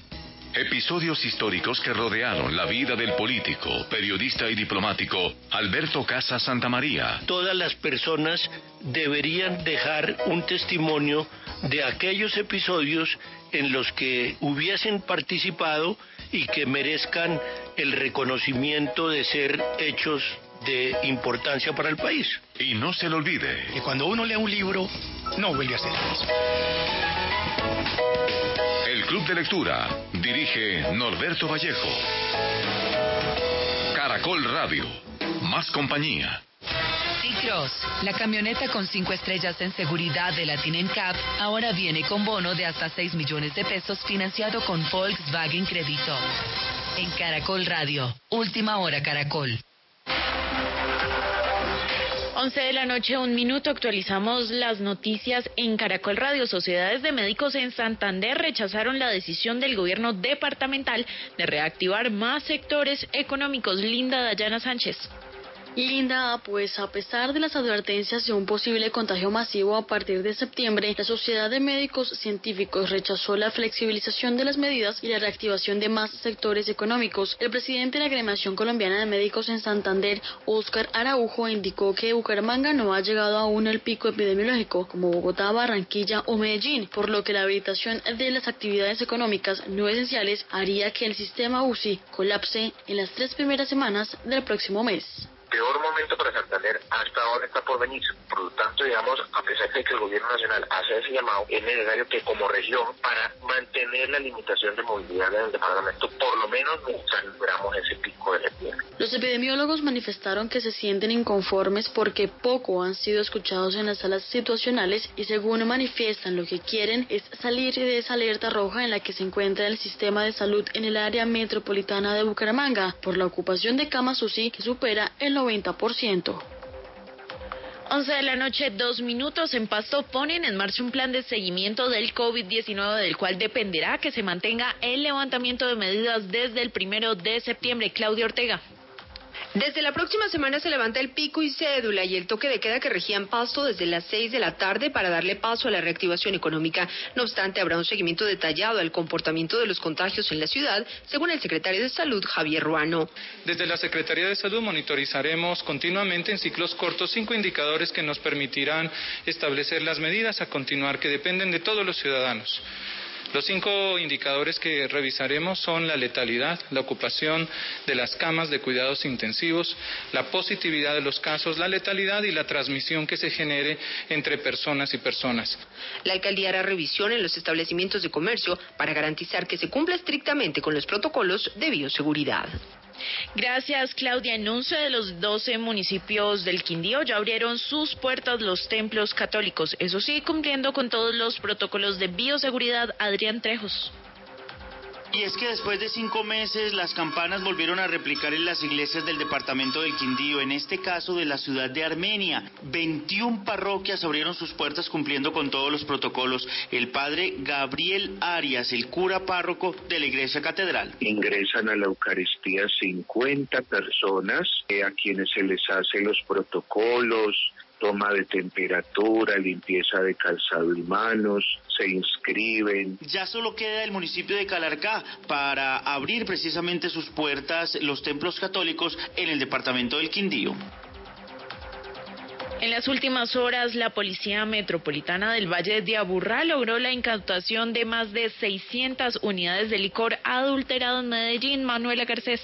Episodios históricos que rodearon la vida del político, periodista y diplomático Alberto Casa Santamaría. Todas las personas deberían dejar un testimonio de aquellos episodios en los que hubiesen participado y que merezcan el reconocimiento de ser hechos de importancia para el país. Y no se lo olvide. Que cuando uno lee un libro, no vuelve a ser el mismo. El Club de Lectura dirige Norberto Vallejo. Caracol Radio. Más compañía. T-Cross, la camioneta con cinco estrellas en seguridad de Latin Cap, ahora viene con bono de hasta 6 millones de pesos financiado con Volkswagen Crédito. En Caracol Radio, última hora Caracol. 11 de la noche, un minuto, actualizamos las noticias en Caracol Radio. Sociedades de médicos en Santander rechazaron la decisión del gobierno departamental de reactivar más sectores económicos. Linda Dayana Sánchez. Linda, pues a pesar de las advertencias de un posible contagio masivo a partir de septiembre, la Sociedad de Médicos Científicos rechazó la flexibilización de las medidas y la reactivación de más sectores económicos. El presidente de la Agremiación Colombiana de Médicos en Santander, Óscar Araujo, indicó que Bucaramanga no ha llegado aún al pico epidemiológico, como Bogotá, Barranquilla o Medellín, por lo que la habilitación de las actividades económicas no esenciales haría que el sistema UCI colapse en las tres primeras semanas del próximo mes peor momento para Santander hasta ahora está por venir. Por lo tanto, digamos, a pesar de que el gobierno nacional hace ese llamado, es necesario que como región, para mantener la limitación de movilidad en el departamento, por lo menos nos ese pico de septiembre. Los epidemiólogos manifestaron que se sienten inconformes porque poco han sido escuchados en las salas situacionales y según manifiestan lo que quieren es salir de esa alerta roja en la que se encuentra el sistema de salud en el área metropolitana de Bucaramanga por la ocupación de camas UCI que supera el 90%. 11 de la noche, dos minutos. En Pasto ponen en marcha un plan de seguimiento del COVID-19 del cual dependerá que se mantenga el levantamiento de medidas desde el primero de septiembre. Claudia Ortega. Desde la próxima semana se levanta el pico y cédula y el toque de queda que regían Pasto desde las 6 de la tarde para darle paso a la reactivación económica. No obstante, habrá un seguimiento detallado al comportamiento de los contagios en la ciudad, según el secretario de Salud, Javier Ruano. Desde la Secretaría de Salud monitorizaremos continuamente en ciclos cortos cinco indicadores que nos permitirán establecer las medidas a continuar que dependen de todos los ciudadanos. Los cinco indicadores que revisaremos son la letalidad, la ocupación de las camas de cuidados intensivos, la positividad de los casos, la letalidad y la transmisión que se genere entre personas y personas. La alcaldía hará revisión en los establecimientos de comercio para garantizar que se cumpla estrictamente con los protocolos de bioseguridad. Gracias, Claudia. En 11 de los 12 municipios del Quindío ya abrieron sus puertas los templos católicos. Eso sí, cumpliendo con todos los protocolos de bioseguridad. Adrián Trejos. Y es que después de cinco meses las campanas volvieron a replicar en las iglesias del departamento del Quindío, en este caso de la ciudad de Armenia. 21 parroquias abrieron sus puertas cumpliendo con todos los protocolos. El padre Gabriel Arias, el cura párroco de la iglesia catedral. Ingresan a la Eucaristía 50 personas eh, a quienes se les hace los protocolos, toma de temperatura, limpieza de calzado y manos, se inscriben. Ya solo queda el municipio de Calarcá para abrir precisamente sus puertas los templos católicos en el departamento del Quindío. En las últimas horas, la Policía Metropolitana del Valle de Aburrá logró la incautación de más de 600 unidades de licor adulterado en Medellín. Manuela Garcés.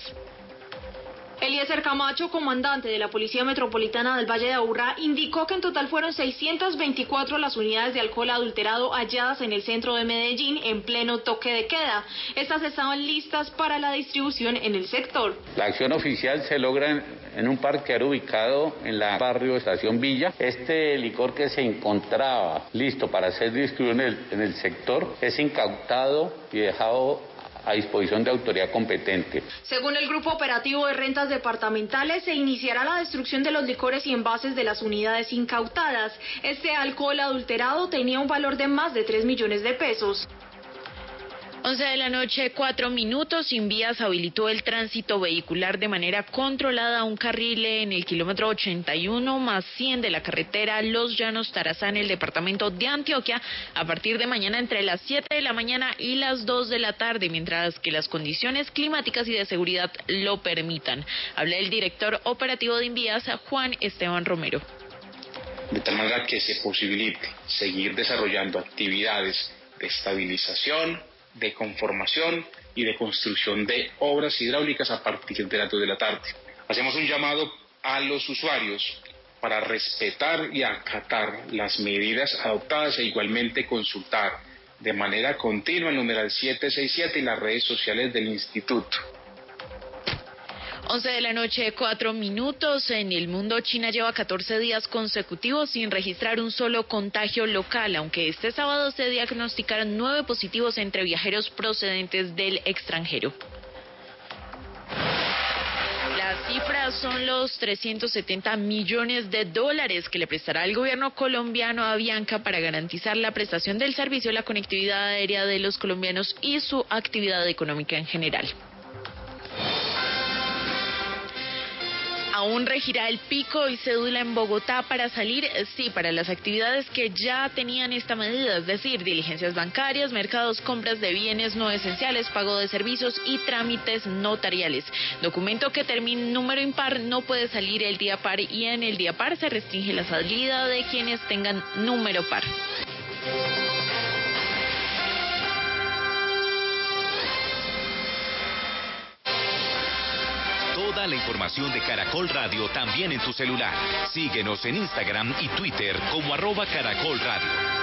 Eliezer Camacho, comandante de la Policía Metropolitana del Valle de Aburrá, indicó que en total fueron 624 las unidades de alcohol adulterado halladas en el centro de Medellín en pleno toque de queda. Estas estaban listas para la distribución en el sector. La acción oficial se logra en, un parqueadero ubicado en la barrio Estación Villa. Este licor que se encontraba listo para ser distribuido en el, en el sector es incautado y dejado a disposición de autoridad competente. Según el Grupo Operativo de Rentas Departamentales, se iniciará la destrucción de los licores y envases de las unidades incautadas. Este alcohol adulterado tenía un valor de más de 3 millones de pesos. 11 de la noche, cuatro minutos. Sin vías habilitó el tránsito vehicular de manera controlada un carril en el kilómetro 81 más 100 de la carretera Los Llanos Tarazá en el departamento de Antioquia a partir de mañana entre las 7 de la mañana y las 2 de la tarde, mientras que las condiciones climáticas y de seguridad lo permitan. Habla el director operativo de Invías, Juan Esteban Romero. De tal manera que se posibilite seguir desarrollando actividades de estabilización, de conformación y de construcción de obras hidráulicas a partir de las 2 de la tarde. Hacemos un llamado a los usuarios para respetar y acatar las medidas adoptadas e igualmente consultar de manera continua el numeral 767 y las redes sociales del instituto. 11 de la noche, cuatro minutos. En el mundo, China lleva 14 días consecutivos sin registrar un solo contagio local, aunque este sábado se diagnosticaron nueve positivos entre viajeros procedentes del extranjero. Cifras son los 370 millones de dólares que le prestará el gobierno colombiano a Bianca para garantizar la prestación del servicio la conectividad aérea de los colombianos y su actividad económica en general. Aún regirá el pico y cédula en Bogotá para salir, sí, para las actividades que ya tenían esta medida, es decir, diligencias bancarias, mercados, compras de bienes no esenciales, pago de servicios y trámites notariales. Documento que termine número impar no puede salir el día par y en el día par se restringe la salida de quienes tengan número par. Toda la información de Caracol Radio también en tu celular. Síguenos en Instagram y Twitter como arroba Caracol Radio.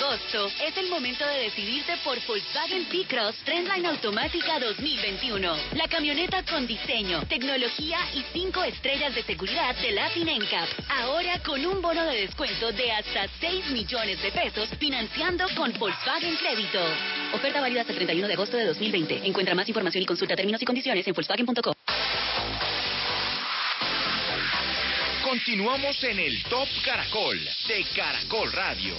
Agosto es el momento de decidirte por Volkswagen T-Cross Trendline Automática 2021. La camioneta con diseño, tecnología y 5 estrellas de seguridad de Latin NCAP. Ahora con un bono de descuento de hasta 6 millones de pesos financiando con Volkswagen Crédito. Oferta válida hasta el 31 de agosto de 2020. Encuentra más información y consulta términos y condiciones en Volkswagen.com. Continuamos en el Top Caracol de Caracol Radio.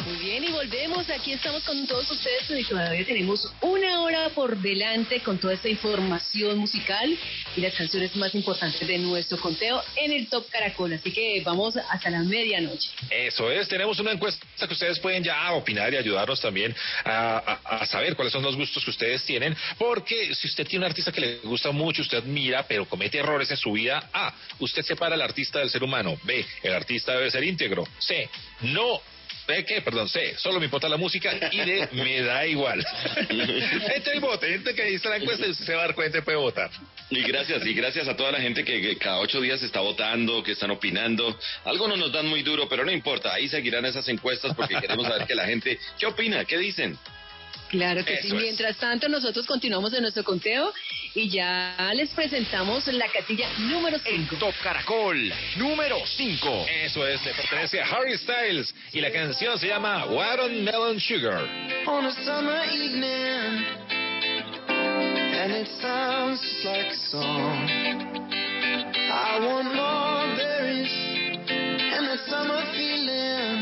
Muy bien, y volvemos. Aquí estamos con todos ustedes y todavía tenemos una hora por delante con toda esta información musical y las canciones más importantes de nuestro conteo en el Top Caracol. Así que vamos hasta la medianoche. Eso es, tenemos una encuesta que ustedes pueden ya opinar y ayudarnos también a, a- saber cuáles son los gustos que ustedes tienen, porque si usted tiene un artista que le gusta mucho, usted admira, pero comete errores en su vida, A, usted separa al artista del ser humano, B, el artista debe ser íntegro, C, no ¿De qué? Perdón, C. Solo me importa la música y de me da igual. Entre y vote, entre que está la encuesta y se va a dar cuenta y puede votar. Y gracias, y gracias a toda la gente que, que cada ocho días está votando, que están opinando. Algunos nos dan muy duro, pero no importa, ahí seguirán esas encuestas porque queremos saber que la gente, ¿qué opina? ¿Qué dicen? Claro que sí. Eso es. Mientras tanto, nosotros continuamos en nuestro conteo y ya les presentamos la casilla número 5. Top Caracol, número 5. Eso es, le pertenece a Harry Styles y la canción se llama Watermelon Sugar. on a summer evening, and it sounds just like a song. I want more berries and that summer feeling.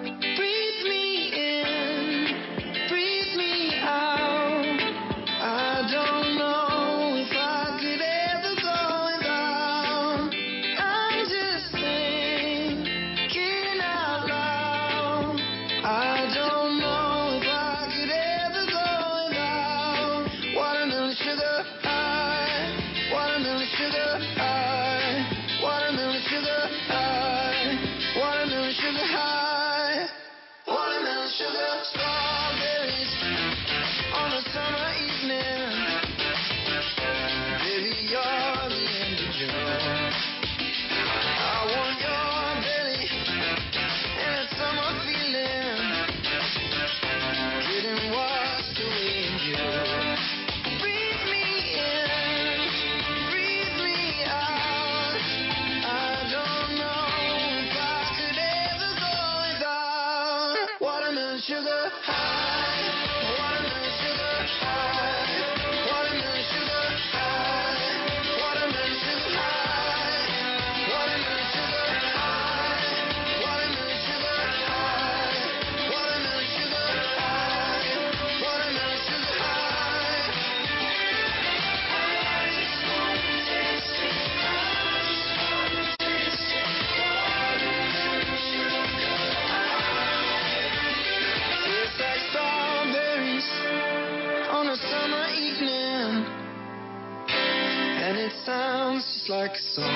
Like a song.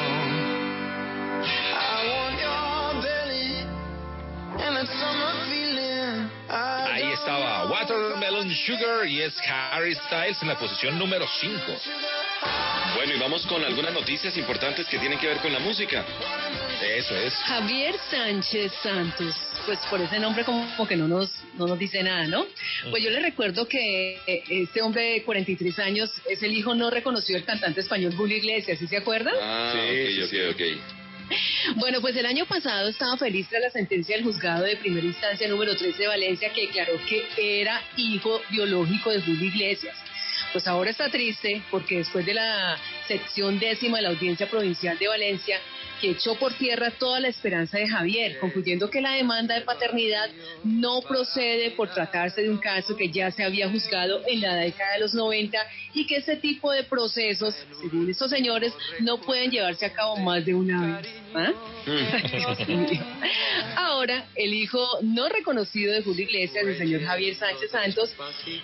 I want your belly and that summer feeling. I Ahí don't estaba Watermelon Sugar y es Harry Styles en la posición número 5. Bueno, y vamos con algunas noticias importantes que tienen que ver con la música. Eso es. Javier Sánchez Santos, pues por ese nombre como que no nos, no nos dice nada, ¿no? Pues yo le recuerdo que eh, este hombre de 43 años es el hijo no reconocido del cantante español Julio Iglesias, ¿sí se acuerdan? Ah, Sí, ok, ok, ok. Bueno, pues el año pasado estaba feliz tras la sentencia del juzgado de primera instancia número 13 de Valencia que declaró que era hijo biológico de Julio Iglesias. Pues ahora está triste porque después de la sección décima de la Audiencia Provincial de Valencia, que echó por tierra toda la esperanza de Javier, concluyendo que la demanda de paternidad no procede por tratarse de un caso que ya se había juzgado en la década de los 90 y que este tipo de procesos, según estos señores, no pueden llevarse a cabo más de una vez. ¿Ah? Mío. Ahora, el hijo no reconocido de Julio Iglesias, el señor Javier Sánchez Santos,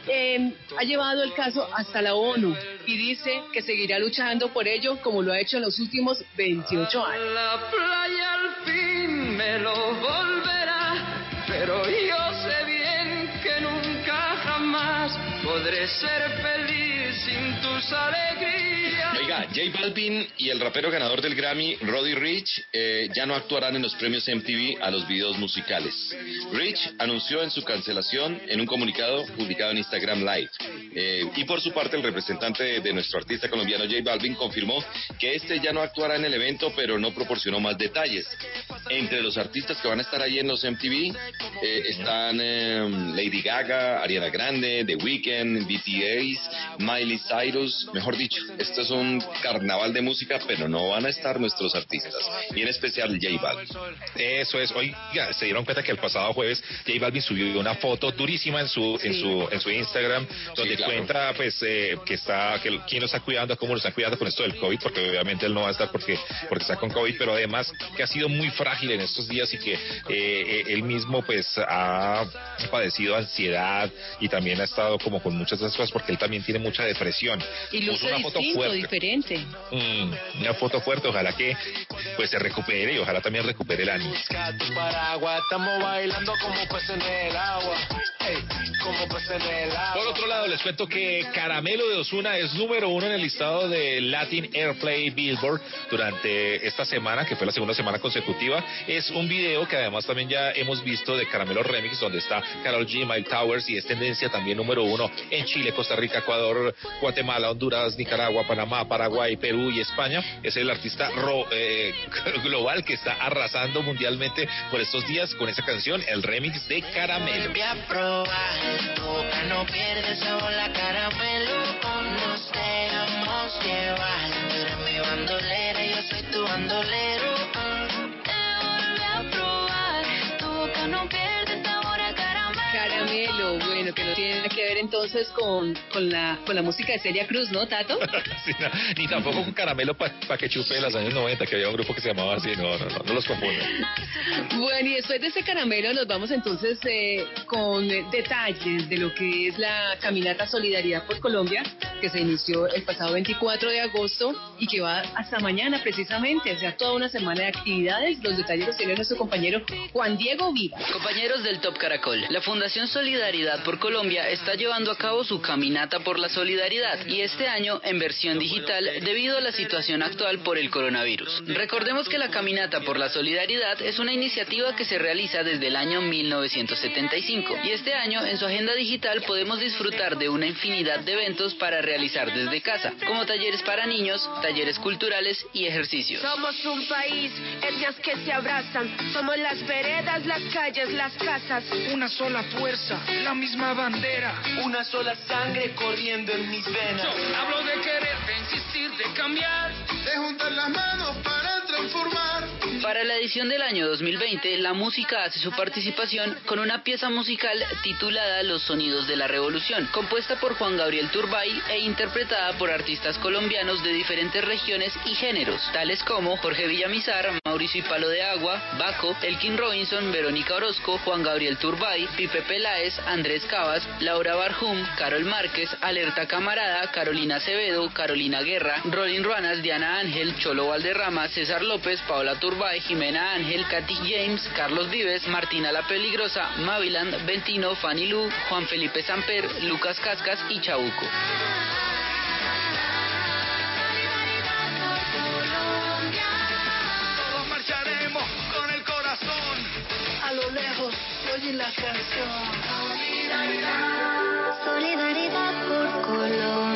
eh, ha llevado el caso hasta la ONU y dice que seguirá luchando por ello como lo ha hecho en los últimos 28 años. La playa al fin me lo volverá, pero yo sé bien que nunca jamás podré ser feliz sin tus alegrías. Oiga, J Balvin y el rapero ganador del Grammy, Roddy Rich, eh, ya no actuarán en los premios MTV a los videos musicales. Rich anunció en su cancelación en un comunicado publicado en Instagram Live. Eh, y por su parte, el representante de, nuestro artista colombiano J Balvin confirmó que este ya no actuará en el evento, pero no proporcionó más detalles. Entre los artistas que van a estar ahí en los MTV eh, están eh, Lady Gaga, Ariana Grande, The Weeknd, BTS, Miley Cyrus. Mejor dicho, esto es un carnaval de música, pero no van a estar nuestros artistas. Y en especial J Balvin. Eso es. Oiga, se dieron cuenta que el pasado jueves J Balvin subió una foto durísima en su en su en su Instagram donde claro. cuenta pues eh, que está que quién lo está cuidando, cómo lo está cuidando con esto del COVID, porque obviamente él no va a estar porque porque está con COVID, pero además que ha sido muy frágil en estos días y que eh, eh, él mismo pues ha padecido ansiedad y también ha estado como con muchas de esas cosas porque él también tiene mucha depresión. Y Puso luce una foto distinto, fuerte. diferente. Mm, una foto fuerte, ojalá que pues se recupere y ojalá también recupere el ánimo. tu paraguas, estamos bailando como peces en el agua. Ey, como peces en el agua. Por otro lado, les cuento que Caramelo de Osuna es número uno en el listado de Latin Airplay Billboard durante esta semana, que fue la segunda semana consecutiva. Es un video que además también ya hemos visto de Caramelo Remix, donde está Carol G, Mike Towers y es tendencia también número uno en Chile, Costa Rica, Ecuador, Guatemala, Honduras, Nicaragua, Panamá, Paraguay, Perú y España. Es el artista ro- eh, global que está arrasando mundialmente por estos días con esa canción, el remix de Caramelo. A probar, tu boca no pierde sabor la caramelo. Nos dejamos llevar. Tú eres mi bandolera, yo soy tu bandolero. Vuelve a probar, tu boca no pierde a caramelo. Caramelo, bueno, que no tiene nada que ver entonces con, con, la, con la música de Celia Cruz, ¿no, Tato? Sí, no, ni tampoco con caramelo para que chupe de los años 90, que había un grupo que se llamaba así, no, no, no, no los confundo. Bueno, y después de ese caramelo nos vamos entonces eh, con detalles de lo que es la caminata Solidaridad por Colombia, que se inició el pasado 24 de agosto y que va hasta mañana precisamente, o sea, toda una semana de actividades. Los detalles los tiene nuestro compañero Juan Diego Viva. Compañeros del Top Caracol, la Fundación Solidaridad por Colombia está llevando a cabo su caminata por la solidaridad y este año en versión digital debido a la situación actual por el coronavirus. Recordemos que la caminata por la solidaridad es una iniciativa que se realiza desde el año 1975 y este año en su agenda digital podemos disfrutar de una infinidad de eventos para realizar desde casa, como talleres para niños, talleres culturales y ejercicios. Somos un país, etnias que se abrazan. Somos las veredas, las calles, las casas. Una sola fuerza, la misma bandera. Una sola sangre corriendo en mis venas. Hablo de querer, de insistir, de cambiar. De juntar las manos para transformar. Para la edición del año 2020, la música hace su participación con una pieza musical titulada Los Sonidos de la Revolución, compuesta por Juan Gabriel Turbay e interpretada por artistas colombianos de diferentes regiones y géneros, tales como Jorge Villamizar, Mauricio y Palo de Agua, Baco, Elkin Robinson, Verónica Orozco, Juan Gabriel Turbay, Pipe Peláez, Andrés Cabas, Laura Barjum, Carol Márquez, Alerta Camarada, Carolina Acevedo, Carolina Guerra, Rolin Ruanas, Diana Ángel, Cholo Valderrama, César López, Paola Turbay, Jimena Ángel, Katy James, Carlos Vives, Martina La Peligrosa, Maviland, Ventino, Fanny Lu, Juan Felipe Samper, Lucas Cascas y Chabuco. Oye la canción. Solidaridad por Colombia.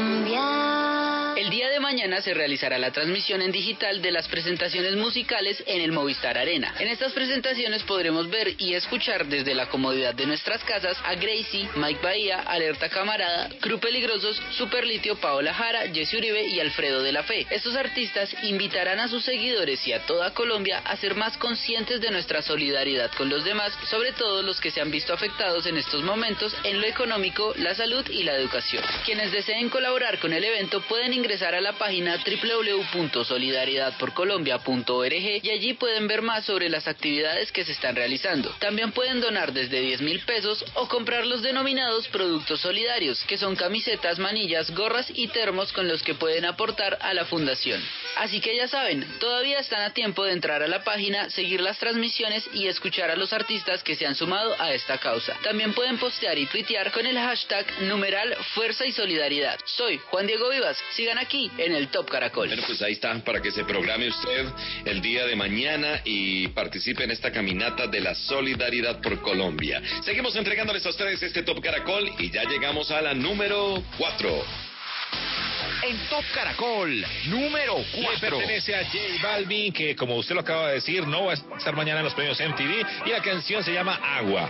Mañana se realizará la transmisión en digital de las presentaciones musicales en el Movistar Arena. En estas presentaciones podremos ver y escuchar desde la comodidad de nuestras casas a Gracie, Mike Bahía, Alerta Camarada, Cru Peligrosos, Superlitio, Paola Jara, Jesse Uribe y Alfredo de la Fe. Estos artistas invitarán a sus seguidores y a toda Colombia a ser más conscientes de nuestra solidaridad con los demás, sobre todo los que se han visto afectados en estos momentos en lo económico, la salud y la educación. Quienes deseen colaborar con el evento pueden ingresar a la página www.solidaridadporcolombia.org y allí pueden ver más sobre las actividades que se están realizando. También pueden donar desde 10 mil pesos o comprar los denominados productos solidarios, que son camisetas, manillas, gorras y termos con los que pueden aportar a la fundación. Así que ya saben, todavía están a tiempo de entrar a la página, seguir las transmisiones y escuchar a los artistas que se han sumado a esta causa. También pueden postear y tuitear con el hashtag numeral Fuerza y Solidaridad. Soy Juan Diego Vivas. Sigan aquí en el Top Caracol. Bueno, pues ahí está, para que se programe usted el día de mañana y participe en esta caminata de la solidaridad por Colombia. Seguimos entregándoles a ustedes este Top Caracol y ya llegamos a la número 4. En Top Caracol, número 4. pertenece a J Balvin, que como usted lo acaba de decir, no va a estar mañana en los premios MTV y la canción se llama Agua.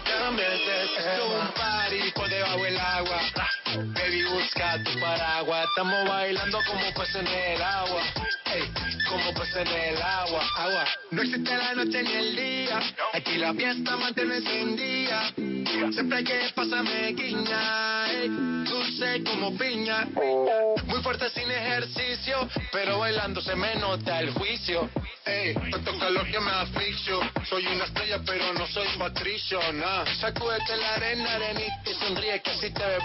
cambies de tema. un party por debajo del agua. Baby, busca tu paraguas. Estamos bailando como peces en el agua. Ey, como peces en el agua, agua. No existe la noche ni el día. Aquí la fiesta mantiene encendida. Siempre que pasa me guiña. Ey, dulce como piña. Muy fuerte sin ejercicio, pero bailando se me nota el juicio. Ey, tanto calor que me asfixio. Soy una estrella, pero no soy patricio, nah. Sacúdete la arena, arenita y sonríe que así te ves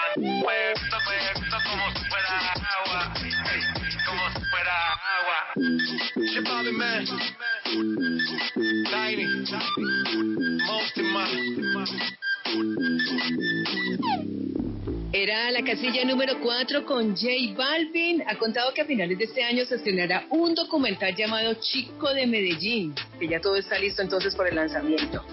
Puesto, puesto como si fuera agua. Como si fuera agua. Shit, Bobby, man. Tiny. Most Era la casilla número 4 con J Balvin. Ha contado que a finales de este año se estrenará un documental llamado Chico de Medellín, que ya todo está listo entonces por el lanzamiento.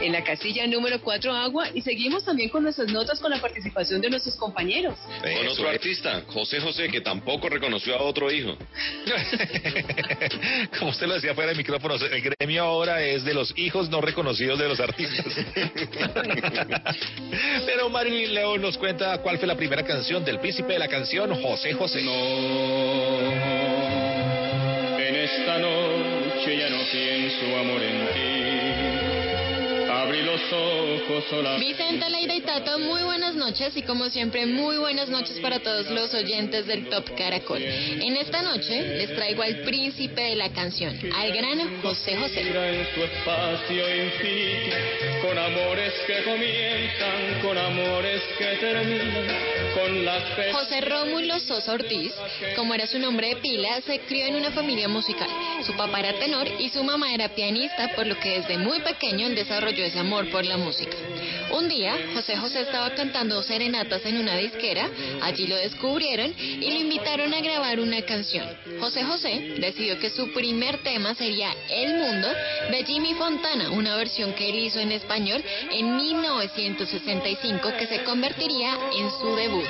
En la casilla número 4, agua. Y seguimos también con nuestras notas con la participación de nuestros compañeros. Con otro artista, José José, que tampoco reconoció a otro hijo. Como usted lo decía fuera de micrófonos, el gremio ahora es de los hijos no reconocidos de los artistas. Pero Marilyn León nos cuenta cuál fue la primera canción del príncipe de la canción, José José. En esta noche ya no pienso amor en ti. Abrí los ojos. Vicenta, Leida y Tato, muy buenas noches y como siempre muy buenas noches para todos los oyentes del Top Caracol. En esta noche les traigo al príncipe de la canción, al gran José José. en su espacio infinito, con amores que comienzan, con amores que terminan, con las penas. José Rómulo Sosa Ortiz, como era su nombre de pila, se crió en una familia musical. Su papá era tenor y su mamá era pianista, por lo que desde muy pequeño él desarrolló ese amor por la música. Un día, José José estaba cantando serenatas en una disquera, allí lo descubrieron y lo invitaron a grabar una canción. José José decidió que su primer tema sería El Mundo de Jimmy Fontana, una versión que él hizo en español en 1965 que se convertiría en su debut.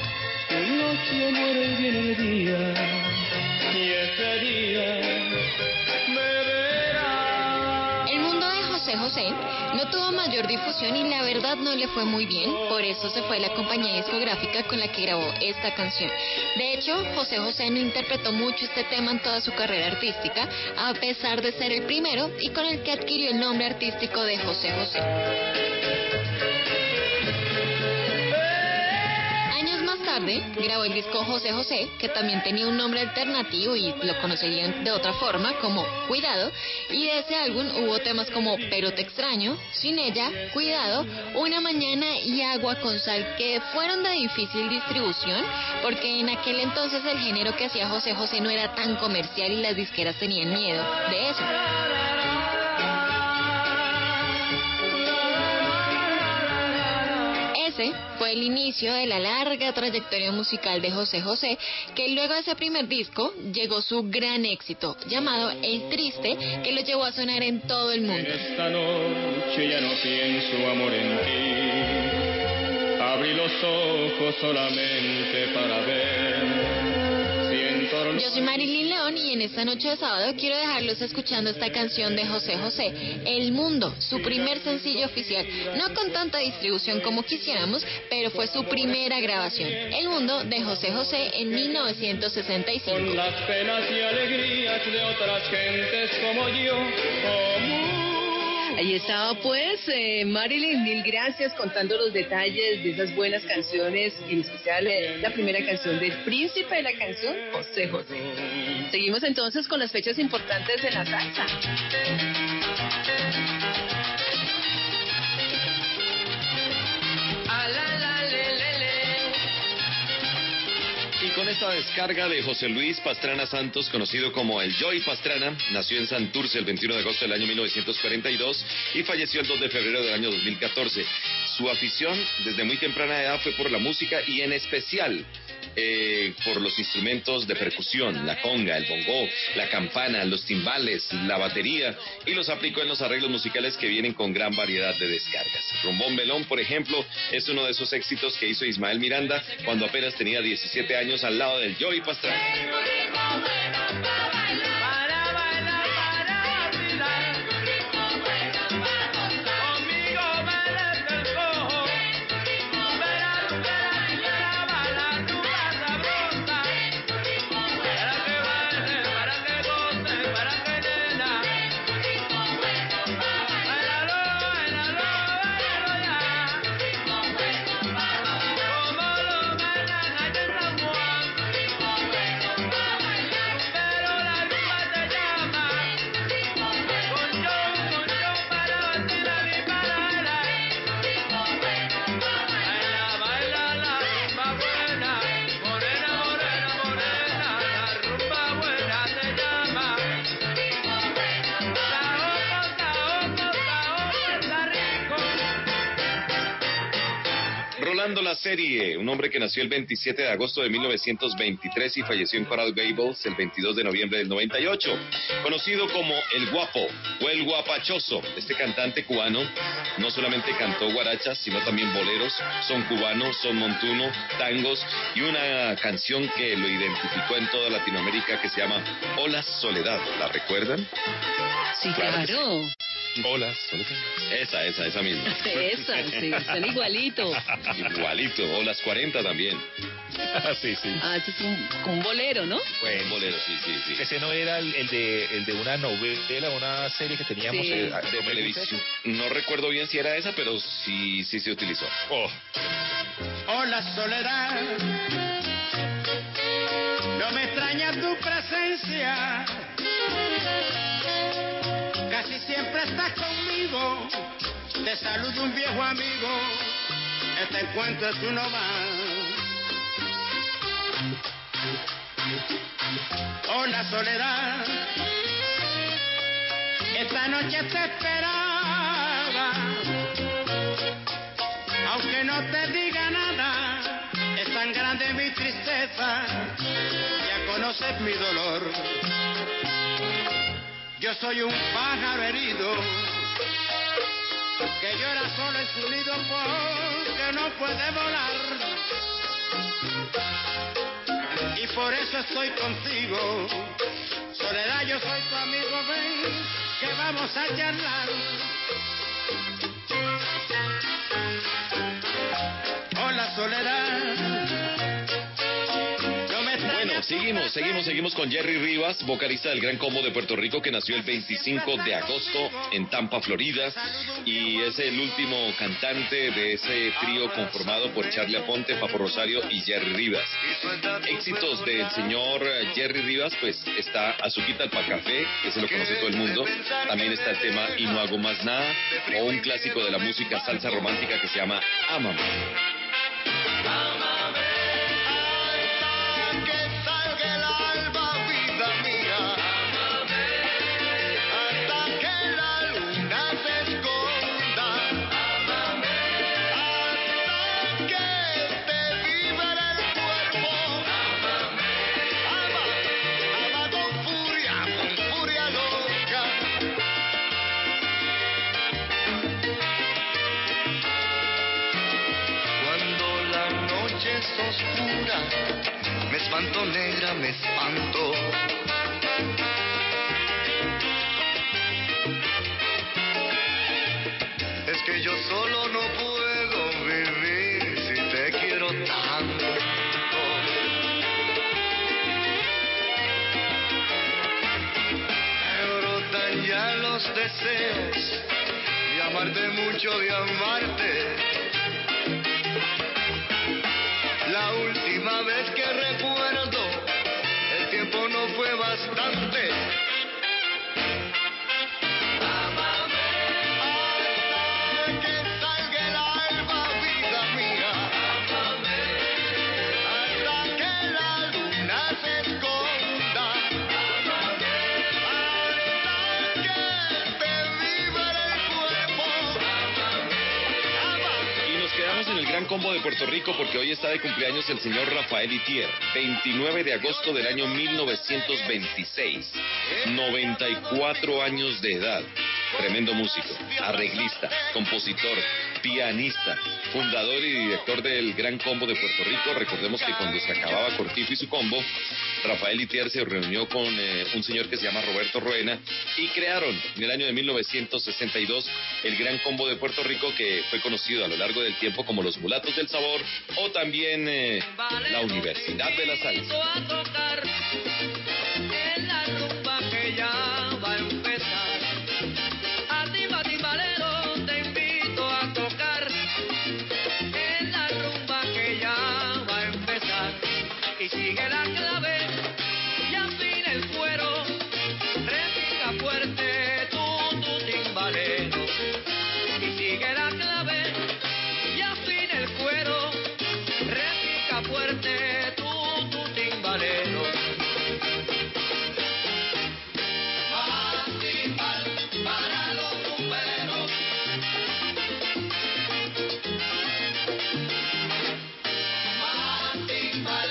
y día José José no tuvo mayor difusión y la verdad no le fue muy bien, por eso se fue la compañía discográfica con la que grabó esta canción. De hecho, José José no interpretó mucho este tema en toda su carrera artística, a pesar de ser el primero y con el que adquirió el nombre artístico de José José. Tarde, grabó el disco José José, que también tenía un nombre alternativo y lo conocerían de otra forma, como Cuidado, y de ese álbum hubo temas como Pero te extraño, Sin ella, Cuidado, Una mañana y Agua con sal, que fueron de difícil distribución, porque en aquel entonces el género que hacía José José no era tan comercial y las disqueras tenían miedo de eso. Ese fue el inicio de la larga trayectoria musical de José José, que luego de ese primer disco llegó su gran éxito, llamado El Triste, que lo llevó a sonar en todo el mundo. Esta noche ya no pienso amor en ti. Abrí los ojos solamente para ver. Yo soy Marilyn León y en esta noche de sábado quiero dejarlos escuchando esta canción de José José, El Mundo, su primer sencillo oficial. No con tanta distribución como quisiéramos, pero fue su primera grabación. El Mundo de José José en 1965. con las penas y alegrías de otras gentes como yo. Como Ahí estaba pues eh, Marilyn, mil gracias contando los detalles de esas buenas canciones, en especial eh, la primera canción del príncipe de la canción, José José. Seguimos entonces con las fechas importantes de la salsa. Con esta descarga de José Luis Pastrana Santos, conocido como el Joy Pastrana, nació en Santurce el 21 de agosto del año 1942 y falleció el 2 de febrero del año 2014. Su afición desde muy temprana edad fue por la música y en especial eh, por los instrumentos de percusión, la conga, el bongó, la campana, los timbales, la batería y los aplicó en los arreglos musicales que vienen con gran variedad de descargas. Rombón Belón, por ejemplo, es uno de esos éxitos que hizo Ismael Miranda cuando apenas tenía 17 años al lado del Joey Pastrana. Recordando la serie, un hombre que nació el 27 de agosto de 1923 y falleció en Coral Gables el 22 de noviembre del 98. Conocido como El Guapo o El Guapachoso, este cantante cubano no solamente cantó guarachas, sino también boleros, son cubanos, son montuno, tangos y una canción que lo identificó en toda Latinoamérica que se llama Hola Soledad. ¿La recuerdan? Sí, claro. Hola. Esa, esa, esa misma. Esa, sí, son igualito. Igualito, o las 40 también. sí, sí. Ah, ese es un, un bolero, ¿no? Bueno, un bolero, sí, sí, sí. Ese no era el, el de, el de una novela, una serie que teníamos Sí. eh, de televisión. No recuerdo bien si era esa, pero sí, sí se utilizó. Oh. Hola soledad, no me extraña tu presencia. Casi siempre estás conmigo, te saluda un viejo amigo, este encuentro es uno más. Hola soledad, esta noche te esperaba. Aunque no te diga nada, es tan grande mi tristeza, ya conoces mi dolor. Yo soy un pájaro herido, que llora solo en su nido porque no puede volar. Y por eso estoy contigo, Soledad, yo soy tu amigo, ven, que vamos a charlar. Seguimos, seguimos, seguimos con Jerry Rivas, vocalista del Gran Combo de Puerto Rico que nació el 25 de agosto en Tampa, Florida, y es el último cantante de ese trío conformado por Charlie Aponte, Papo Rosario y Jerry Rivas. Éxitos del señor Jerry Rivas, pues está Azuquita al Café, que se lo conoce todo el mundo. También está el tema Y no hago más nada, o un clásico de la música salsa romántica que se llama Ámame. Espanto negra, me espanto. Es que yo solo no puedo vivir si te quiero tanto. Me brotan ya los deseos de amarte mucho, de amarte. La última vez que combo de Puerto Rico porque hoy está de cumpleaños el señor Rafael Itier, 29 de agosto del año 1926, 94 años de edad. Tremendo músico, arreglista, compositor, pianista, fundador y director del Gran Combo de Puerto Rico. Recordemos que cuando se acababa Cortijo y su combo, Rafael Itier se reunió con eh, un señor que se llama Roberto Roena y crearon en el año de 1962 el Gran Combo de Puerto Rico que fue conocido a lo largo del tiempo como los Mulatos del Sabor o también eh, la Universidad de la Salsa. My.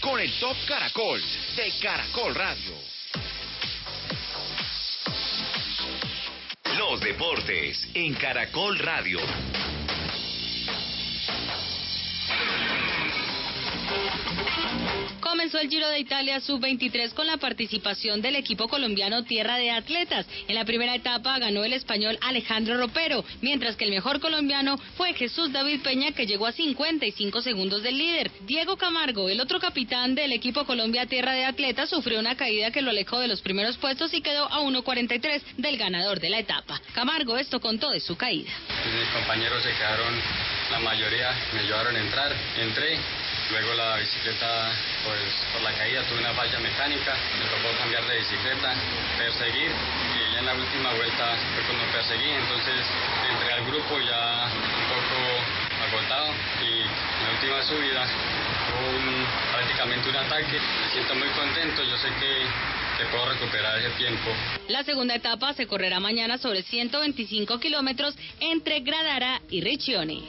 Con el Top Caracol de Caracol Radio. Los deportes en Caracol Radio. El Giro de Italia Sub-23 con la participación del equipo colombiano Tierra de Atletas. En la primera etapa ganó el español Alejandro Ropero, mientras que el mejor colombiano fue Jesús David Peña, que llegó a 55 segundos del líder. Diego Camargo, el otro capitán del equipo Colombia Tierra de Atletas, sufrió una caída que lo alejó de los primeros puestos y quedó a 1.43 del ganador de la etapa. Camargo esto contó de su caída. Mis compañeros se quedaron, la mayoría me ayudaron a entrar, entré Luego la bicicleta, pues por la caída tuve una falla mecánica, me tocó cambiar de bicicleta, perseguir y ya en la última vuelta fue cuando perseguí, entonces entré al grupo ya un poco agotado y en la última subida hubo prácticamente un ataque, me siento muy contento, yo sé que puedo recuperar ese tiempo. La segunda etapa se correrá mañana sobre 125 kilómetros entre Gradara y Riccione.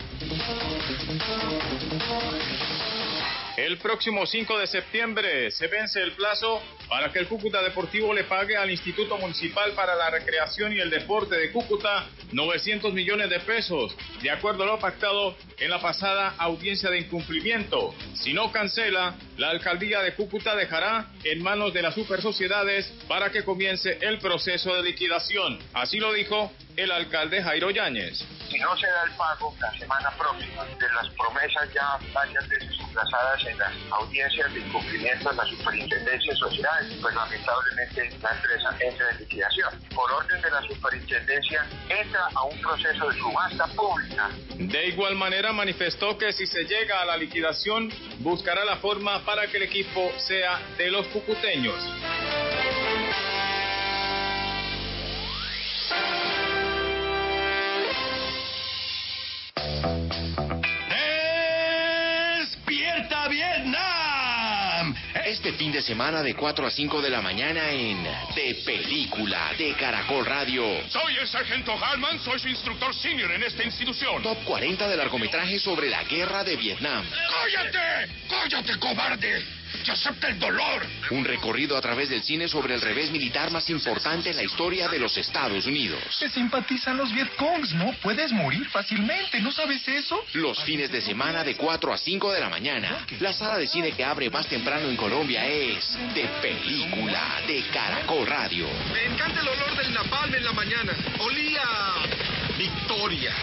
El próximo 5 de septiembre se vence el plazo para que el Cúcuta Deportivo le pague al Instituto Municipal para la Recreación y el Deporte de Cúcuta 900 millones de pesos, de acuerdo a lo pactado en la pasada audiencia de incumplimiento. Si no cancela, la alcaldía de Cúcuta dejará en manos de las supersociedades para que comience el proceso de liquidación. Así lo dijo el alcalde Jairo Yáñez. Si no se da el pago la semana próxima de las promesas ya varias veces en las audiencias de incumplimiento de la superintendencia de sociedades, pues lamentablemente la empresa entra en liquidación. Por orden de la superintendencia entra a un proceso de subasta pública. De igual manera manifestó que si se llega a la liquidación buscará la forma para que el equipo sea de los cucuteños. Vietnam! Este fin de semana de 4 a 5 de la mañana en De Película de Caracol Radio. Soy el sargento Harman, soy su instructor senior en esta institución. Top 40 de largometraje sobre la guerra de Vietnam. ¡Cállate! ¡Cállate, cobarde! ¡Y acepta el dolor! Un recorrido a través del cine sobre el revés militar más importante en la historia de los Estados Unidos. Te simpatizan los Vietcongs, ¿no? Puedes morir fácilmente, ¿no sabes eso? Los fines de semana de 4 a 5 de la mañana. La sala de cine que abre más temprano en Colombia es De Película de Caracol Radio. Me encanta el olor del napalm en la mañana. Olía victoria.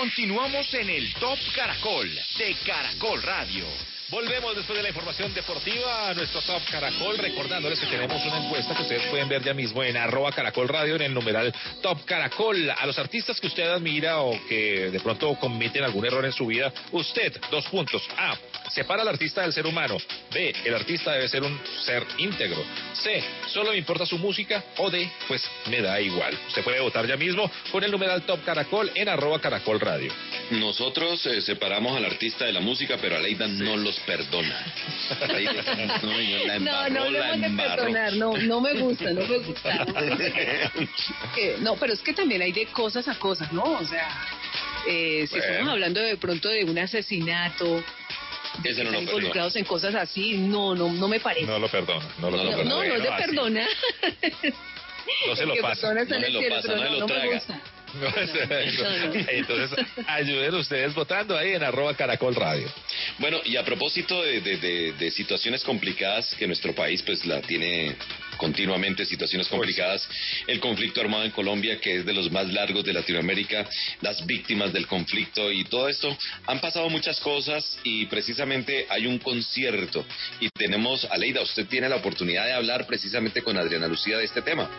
Continuamos en el Top Caracol de Caracol Radio. Volvemos después de la información deportiva a nuestro Top Caracol, recordándoles que tenemos una encuesta que ustedes pueden ver ya mismo en arroba Caracol Radio en el numeral Top Caracol. A los artistas que usted admira o que de pronto cometen algún error en su vida, usted, dos puntos. A, separa al artista del ser humano. B, el artista debe ser un ser íntegro. C, solo me importa su música. O D, pues me da igual. Usted puede votar ya mismo con el numeral Top Caracol en arroba Caracol Radio. Nosotros eh, separamos al artista de la música, pero Aleida no los perdona. Aleida, no, yo la No, embarró, no la embarró. perdonar, no, no me gusta, no me gusta. Que- no, pero es que también hay de cosas a cosas, ¿no? O sea, eh, si Bueno. estamos hablando de pronto de un asesinato, Ese no lo involucrados en cosas así, no, no, no me parece. No lo perdona, no lo No, perdona. no, no es de así. perdona. No se lo pasa. personas No se lo pasa, no se lo traga. Entonces, ayuden ustedes votando ahí en arroba Caracol Radio. Bueno, y a propósito de, de- de- de situaciones complicadas que nuestro país pues la tiene continuamente situaciones complicadas, el conflicto armado en Colombia que es de los más largos de Latinoamérica, las víctimas del conflicto y todo esto, han pasado muchas cosas y precisamente hay un concierto. Y tenemos, Aleida, usted tiene la oportunidad de hablar precisamente con Adriana Lucía de este tema.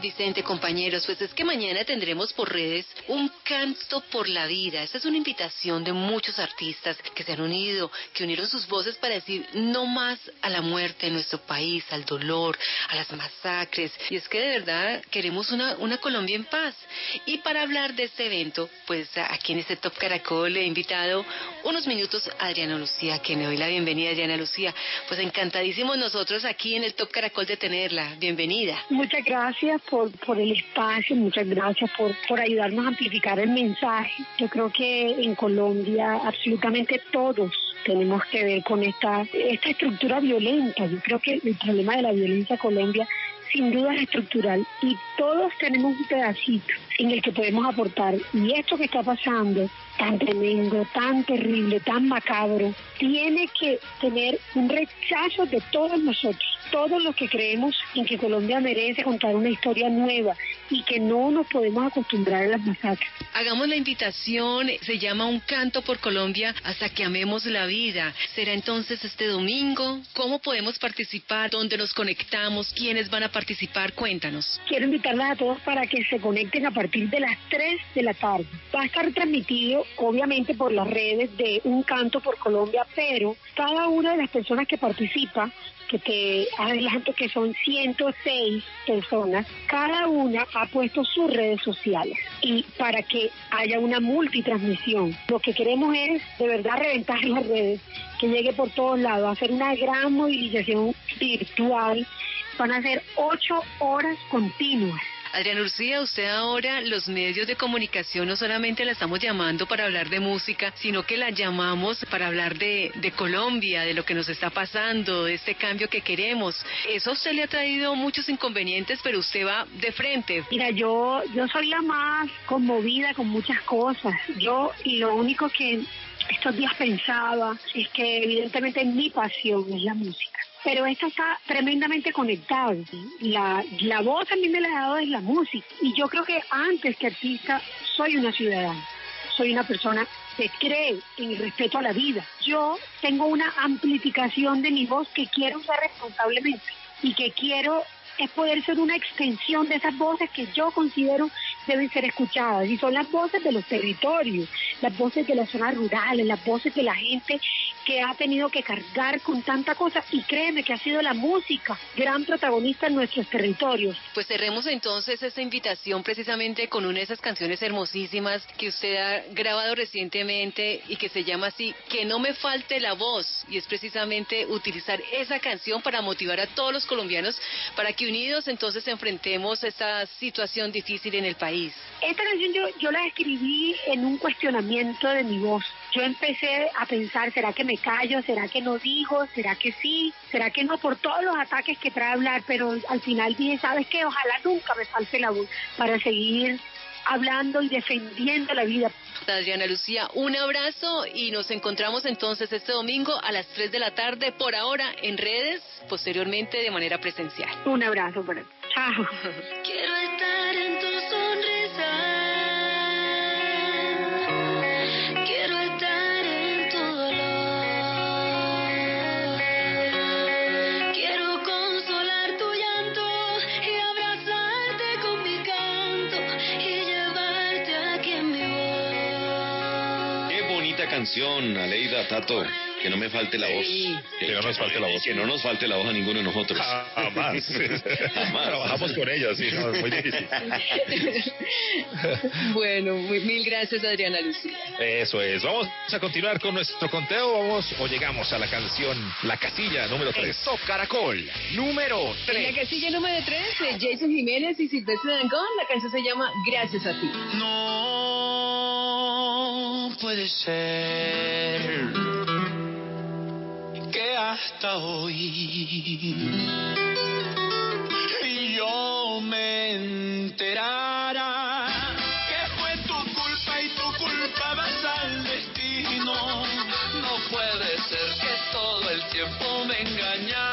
Vicente, compañeros. Pues es que mañana tendremos por redes un canto por la vida. Esta es una invitación de muchos artistas que se han unido, que unieron sus voces para decir no más a la muerte en nuestro país, al dolor, a las masacres. Y es que de verdad queremos una, una Colombia en paz. Y para hablar de este evento, pues aquí en este Top Caracol he invitado unos minutos a Adriana Lucía, que me doy la bienvenida, Adriana Lucía. Pues encantadísimos nosotros aquí en el Top Caracol de tenerla. Bienvenida. Muchas gracias por, por el espacio, muchas gracias por, por ayudarnos a amplificar el mensaje. Yo creo que en Colombia absolutamente todos tenemos que ver con esta, esta estructura violenta. Yo creo que el problema de la violencia en Colombia sin duda es estructural y todos tenemos un pedacito en el que podemos aportar. Y esto que está pasando, tan tremendo, tan terrible, tan macabro, tiene que tener un rechazo de todos nosotros, todos los que creemos en que Colombia merece contar una historia nueva y que no nos podemos acostumbrar a las masacres. Hagamos la invitación, se llama Un canto por Colombia hasta que amemos la vida. Será entonces este domingo. ¿Cómo podemos participar? ¿Dónde nos conectamos? ¿Quiénes van a participar? Cuéntanos. Quiero invitarlas a todos para que se conecten a partir de las 3 de la tarde. Va a estar transmitido obviamente por las redes de Un canto por Colombia, pero cada una de las personas que participa que te adelanto que son 106 personas, cada una ha puesto sus redes sociales y para que haya una multitransmisión. Lo que queremos es de verdad reventar las redes, que llegue por todos lados, hacer una gran movilización virtual. Van a ser ocho horas continuas Adriana Lucía, usted ahora los medios de comunicación no solamente la estamos llamando para hablar de música, sino que la llamamos para hablar de, de Colombia, de lo que nos está pasando, de este cambio que queremos. Eso a usted le ha traído muchos inconvenientes, pero usted va de frente. Mira, yo, yo soy la más conmovida con muchas cosas. Yo, y lo único que estos días pensaba es que evidentemente mi pasión es la música pero esto está tremendamente conectado. La, la voz a mí me la ha dado es la música. Y yo creo que antes que artista soy una ciudadana, soy una persona que cree en el respeto a la vida. Yo tengo una amplificación de mi voz que quiero usar responsablemente y que quiero es poder ser una extensión de esas voces que yo considero deben ser escuchadas. Y son las voces de los territorios, las voces de las zonas rurales, las voces de la gente que ha tenido que cargar con tanta cosa. Y créeme que ha sido la música gran protagonista en nuestros territorios. Pues cerremos entonces esta invitación precisamente con una de esas canciones hermosísimas que usted ha grabado recientemente y que se llama así, Que no me falte la voz. Y es precisamente utilizar esa canción para motivar a todos los colombianos para que unidos entonces enfrentemos esta situación difícil en el país. Esta canción yo, yo la escribí en un cuestionamiento de mi voz. Yo empecé a pensar, ¿será que me callo? ¿Será que no digo? ¿Será que sí? ¿Será que no? Por todos los ataques que trae hablar, pero al final dije, ¿sabes qué? Ojalá nunca me falte la voz para seguir hablando y defendiendo la vida. Adriana Lucía, un abrazo y nos encontramos entonces este domingo a las 3 de la tarde, por ahora en redes, posteriormente de manera presencial. Un abrazo para Chao. Quiero estar en tu canción, Aleida Tato. Que no me falte la voz. Que no nos falte la voz. Que no nos falte la voz a ninguno de nosotros. Jamás. Jamás. Trabajamos con ella, sí, no, es muy difícil. bueno, muy- mil gracias Adriana Lucía. Eso es. Vamos a continuar con nuestro conteo. Vamos o llegamos a la canción La Casilla número 3. Top Caracol, número En la casilla número 3 de Jason Jiménez y Silvestre Dangón, la canción se llama Gracias a ti. No puede ser que hasta hoy yo me enterara que fue tu culpa y tu culpa vas al destino. No puede ser que todo el tiempo me engañaras.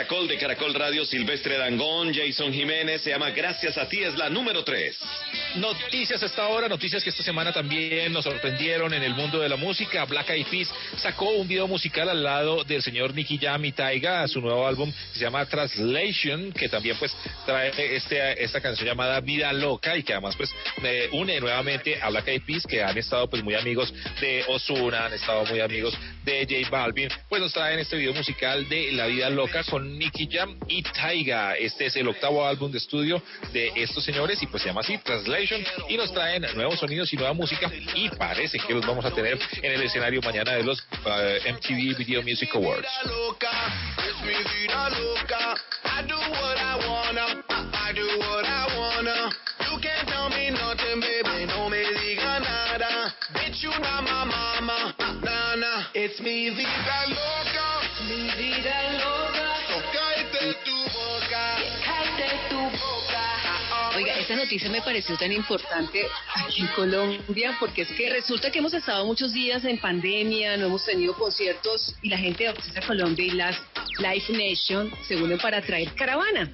Caracol de Caracol Radio, Silvestre Dangón, Jason Jiménez, se llama Gracias a ti, es la número 3. Noticias hasta ahora, noticias que esta semana también nos sorprendieron en el mundo de la música. Black Eyed Peas sacó un video musical al lado del señor Nicky Jam y Taiga, su nuevo álbum que se llama Translation, que también pues trae este, esta canción llamada Vida Loca y que además pues une nuevamente a Black Eyed Peas que han estado pues muy amigos de Ozuna, han estado muy amigos de J Balvin, pues nos traen este video musical de La Vida Loca con Nicky Jam y Taiga. Este es el octavo álbum de estudio de estos señores y pues se llama así Translation y nos traen nuevos sonidos y nueva música y parece que los vamos a tener en el escenario mañana de los eh, MTV Video Music Awards. It's mi vida loca, mi vida loca. Cállate tu boca, cállate tu boca. Oiga, esta noticia me pareció tan importante aquí en Colombia porque es que resulta que hemos estado muchos días en pandemia, no hemos tenido conciertos y la gente de Colombia y las Life Nation se unen para traer caravana.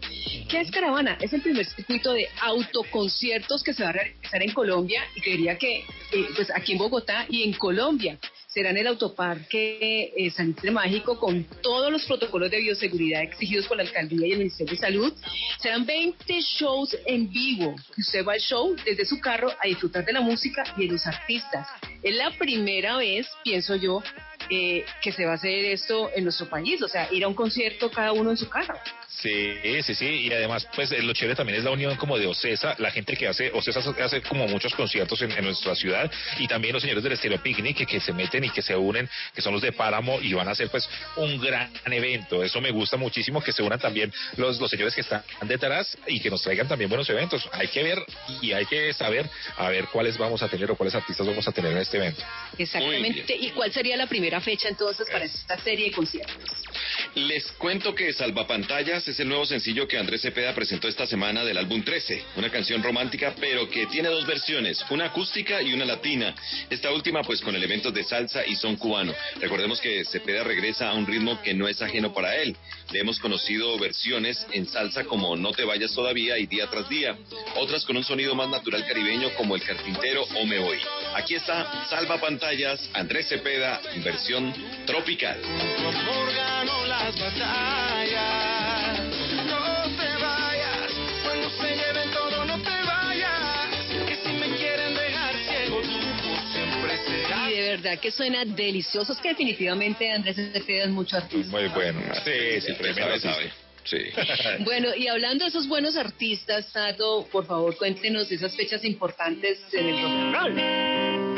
¿Qué es caravana? Es el primer circuito de autoconciertos que se va a realizar en Colombia y quería que, eh, pues aquí en Bogotá y en Colombia será en el autoparque eh, Mágico con todos los protocolos de bioseguridad exigidos por la alcaldía y el Ministerio de Salud. Serán 20 shows en vivo. Usted va al show desde su carro a disfrutar de la música y de los artistas. Es la primera vez, pienso yo, eh, que se va a hacer esto en nuestro país, o sea, ir a un concierto cada uno en su carro. Sí, sí, sí, y además, pues eh, lo chévere también es la unión como de Ocesa, la gente que hace, Ocesa hace como muchos conciertos en, en nuestra ciudad, y también los señores del Estéreo Picnic que, que se meten y que se unen, que son los de Páramo, y van a hacer pues un gran evento, eso me gusta muchísimo, que se unan también los, los señores que están detrás y que nos traigan también buenos eventos, hay que ver y hay que saber a ver cuáles vamos a tener o cuáles artistas vamos a tener en este evento. Exactamente. ¿Y cuál sería la primera fecha entonces para esta serie de conciertos? Les cuento que Salvapantallas es el nuevo sencillo que Andrés Cepeda presentó esta semana del álbum 13, una canción romántica pero que tiene dos versiones, una acústica y una latina. Esta última pues con elementos de salsa y son cubano. Recordemos que Cepeda regresa a un ritmo que no es ajeno para él. Le hemos conocido versiones en salsa como No te vayas todavía y Día tras Día, otras con un sonido más natural caribeño como El Carpintero o Me Voy. Aquí está Salva Pantallas, Andrés Cepeda, en versión tropical. Tu amor ganó las batallas. No te vayas, cuando se lleven todo, no te vayas. Que si me quieren dejar ciego, tú por siempre serás. Y de verdad que suena delicioso, es que definitivamente Andrés Cepeda es mucho artista. Muy bueno, sí, sí, tremendo sabe. Sí. Bueno, y hablando de esos buenos artistas, Tato, por favor cuéntenos esas fechas importantes en el rock and roll.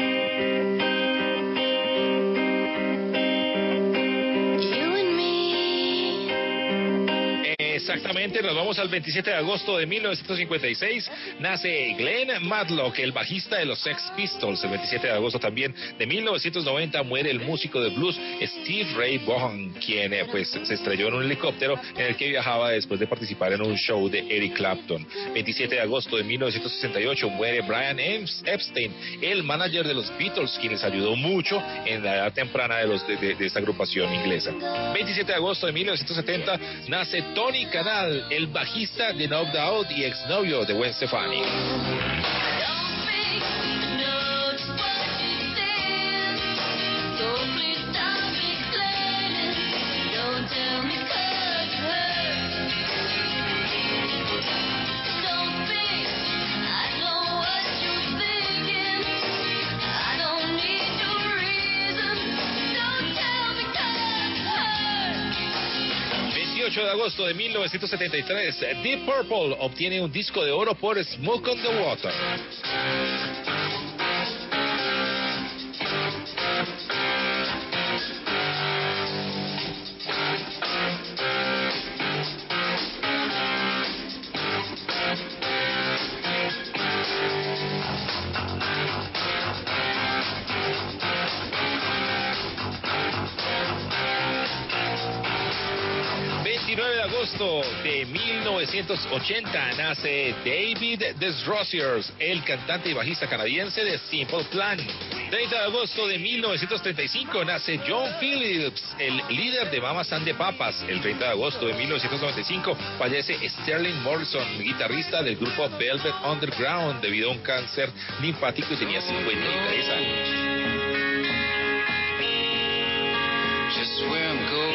Exactamente, nos vamos al 27 de agosto de 1956. Nace Glenn Matlock, el bajista de los Sex Pistols. El 27 de agosto también de 1990 muere el músico de blues Steve Ray Vaughan, quien eh, pues se estrelló en un helicóptero en el que viajaba después de participar en un show de Eric Clapton. 27 de agosto de 1968 muere Brian Epstein, el manager de los Beatles, quien les ayudó mucho en la edad temprana de, los, de, esta agrupación inglesa. 27 de agosto de 1970 nace Tony Canal, el bajista de No Doubt y exnovio de Gwen Stefani. De agosto de 1973, Deep Purple obtiene un disco de oro por Smoke on the Water. Agosto de 1980 nace David Desrosiers, el cantante y bajista canadiense de Simple Plan. 30 de agosto de 1935 nace John Phillips, el líder de Mamas and the Papas. El 30 de agosto de 1995 fallece Sterling Morrison, guitarrista del grupo Velvet Underground, debido a un cáncer linfático y tenía 53 años. Just where I'm going.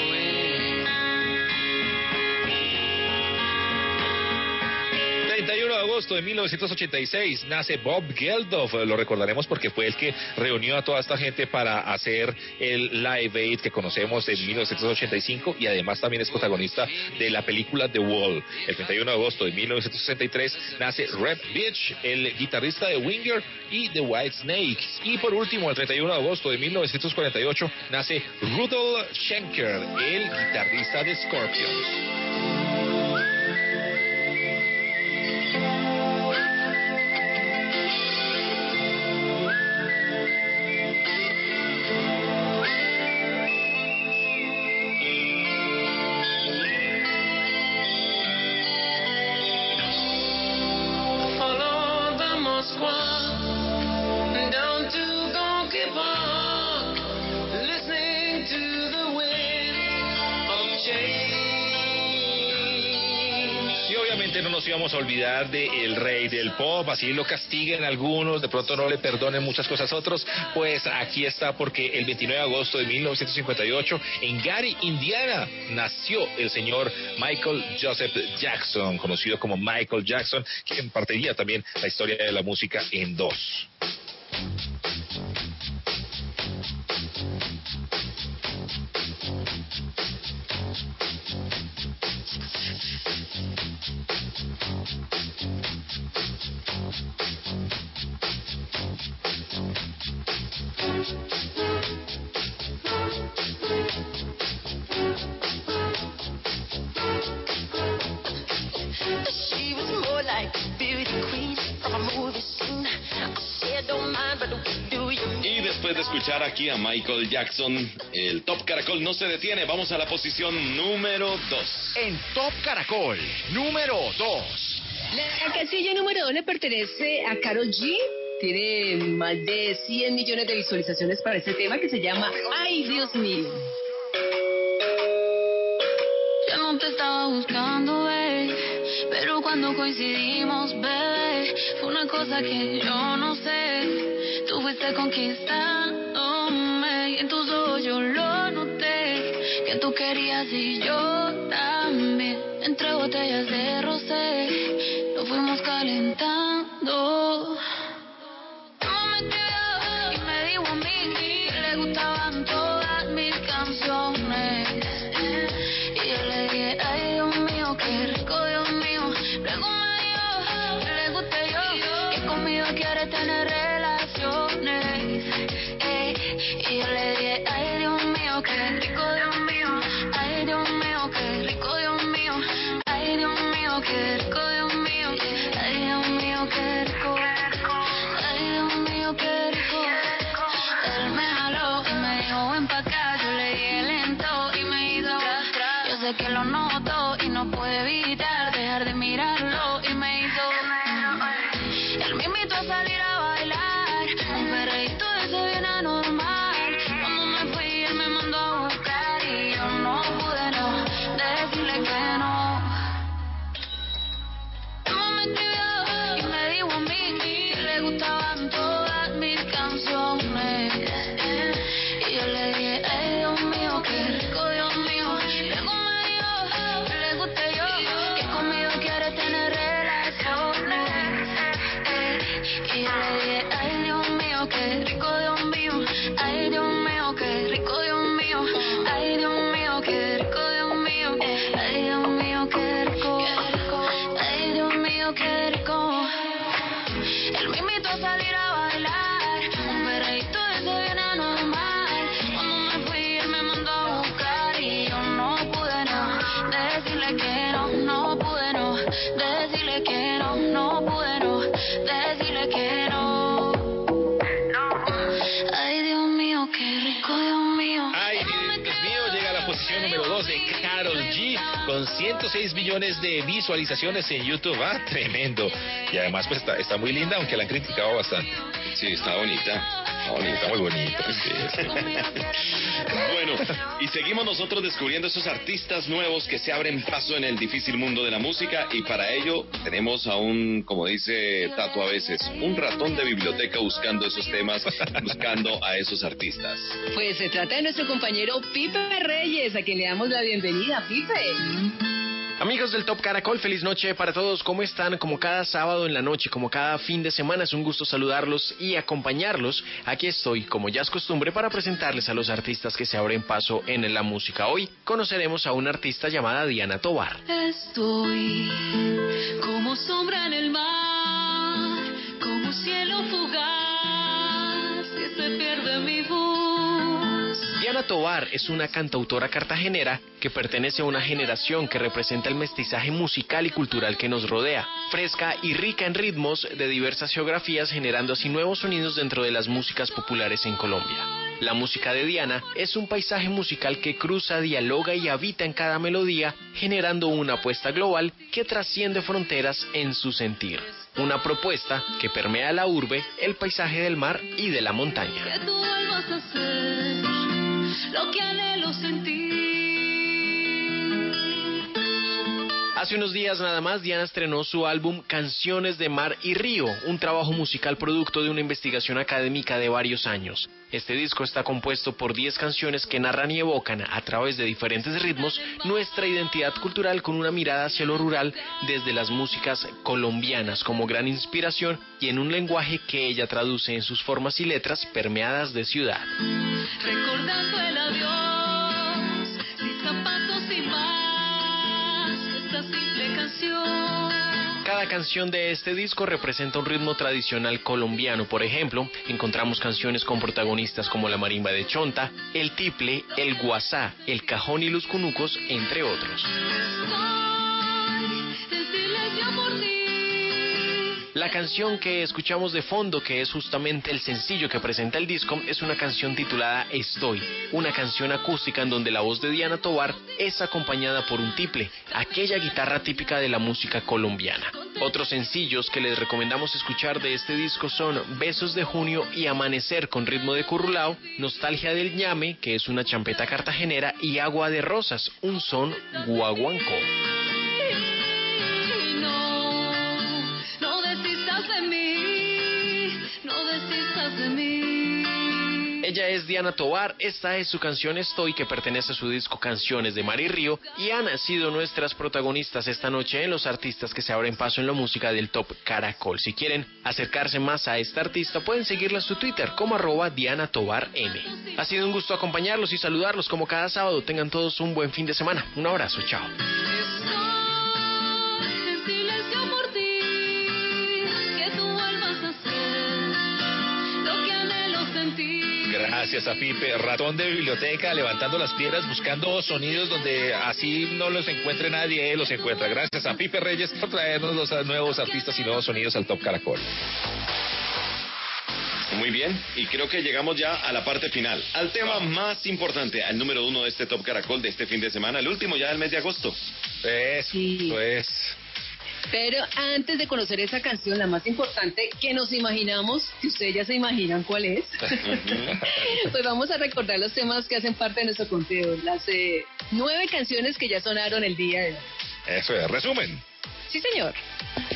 Agosto de 1986 nace Bob Geldof. Lo recordaremos porque fue el que reunió a toda esta gente para hacer el Live Aid que conocemos en 1985 y además también es protagonista de la película The Wall. El 31 de agosto de 1963 nace Red Beach, el guitarrista de Winger y The White Snake. Y por último, el 31 de agosto de 1948 nace Rudolf Schenker, el guitarrista de Scorpions. Íbamos a olvidar de el rey del pop, así lo castiguen algunos, de pronto no le perdonen muchas cosas a otros, pues aquí está porque el 29 de agosto de 1958 en Gary, Indiana, nació el señor Michael Joseph Jackson, conocido como Michael Jackson, quien partiría también la historia de la música en dos. Aquí a Michael Jackson, el Top Caracol no se detiene. Vamos a la posición número 2. En Top Caracol, número 2. La casilla número 2 le pertenece a Carol G. Tiene más de 100 millones de visualizaciones para este tema que se llama Ay, Dios mío. Ya no te estaba buscando, babe, pero cuando coincidimos, bebé, fue una cosa que yo no sé. Tú fuiste conquistándome y en tus ojos yo lo noté, que tú querías y yo también. Entre botellas de rosé, nos fuimos calentando. Salir a 106 millones de visualizaciones en YouTube. Ah, tremendo. Y además pues está, está muy linda, aunque la han criticado bastante. Sí, está bonita. Está bonita. Muy bonita. sí. Bueno, y seguimos nosotros descubriendo esos artistas nuevos que se abren paso en el difícil mundo de la música y para ello tenemos a un, como dice Tato a veces, un ratón de biblioteca buscando esos temas, buscando a esos artistas. Pues se trata de nuestro compañero Pipe Reyes, a quien le damos la bienvenida, Pipe. Amigos del Top Caracol, feliz noche para todos. ¿Cómo están? Como cada sábado en la noche, como cada fin de semana, es un gusto saludarlos y acompañarlos. Aquí estoy, como ya es costumbre, para presentarles a los artistas que se abren paso en la música. Hoy conoceremos a una artista llamada Diana Tobar. Estoy como sombra en el mar, como cielo fugaz que se pierde mi voz. Diana Tobar es una cantautora cartagenera que pertenece a una generación que representa el mestizaje musical y cultural que nos rodea, fresca y rica en ritmos de diversas geografías, generando así nuevos sonidos dentro de las músicas populares en Colombia. La música de Diana es un paisaje musical que cruza, dialoga y habita en cada melodía, generando una apuesta global que trasciende fronteras en su sentir. Una propuesta que permea la urbe, el paisaje del mar y de la montaña. Lo que anhelo sentir. Hace unos días nada más Diana estrenó su álbum Canciones de Mar y Río, un trabajo musical producto de una investigación académica de varios años. Este disco está compuesto por 10 canciones que narran y evocan a través de diferentes ritmos nuestra identidad cultural con una mirada hacia lo rural desde las músicas colombianas como gran inspiración y en un lenguaje que ella traduce en sus formas y letras permeadas de ciudad. Recordando el adiós, mis zapatos y más, esta simple canción. Cada canción de este disco representa un ritmo tradicional colombiano. Por ejemplo, encontramos canciones con protagonistas como la marimba de Chonta, el tiple, el guasá, el cajón y los cunucos, entre otros. La canción que escuchamos de fondo, que es justamente el sencillo que presenta el disco, es una canción titulada Estoy, una canción acústica en donde la voz de Diana Tobar es acompañada por un tiple, aquella guitarra típica de la música colombiana. Otros sencillos que les recomendamos escuchar de este disco son Besos de Junio y Amanecer con ritmo de currulao, Nostalgia del ñame, que es una champeta cartagenera, y Agua de Rosas, un son guaguancó. Ella es Diana Tobar, esta es su canción Estoy que pertenece a su disco Canciones de Mar y Río y han sido nuestras protagonistas esta noche en los artistas que se abren paso en la música del Top Caracol. Si quieren acercarse más a esta artista pueden seguirla en su Twitter como arroba Diana Tobar M. Ha sido un gusto acompañarlos y saludarlos como cada sábado. Tengan todos un buen fin de semana. Un abrazo, chao. Gracias a Pipe, ratón de biblioteca, levantando las piedras, buscando sonidos donde así no los encuentre nadie, él los encuentra. Gracias a Pipe Reyes por traernos los nuevos artistas y nuevos sonidos al Top Caracol. Muy bien, y creo que llegamos ya a la parte final, al tema más importante, al número uno de este Top Caracol de este fin de semana, el último ya del mes de agosto. Eso, es. Pero antes de conocer esa canción, la más importante que nos imaginamos, que ustedes ya se imaginan cuál es, pues vamos a recordar los temas que hacen parte de nuestro conteo, las eh, nueve canciones que ya sonaron el día de hoy. Eso es, resumen. Sí, señor.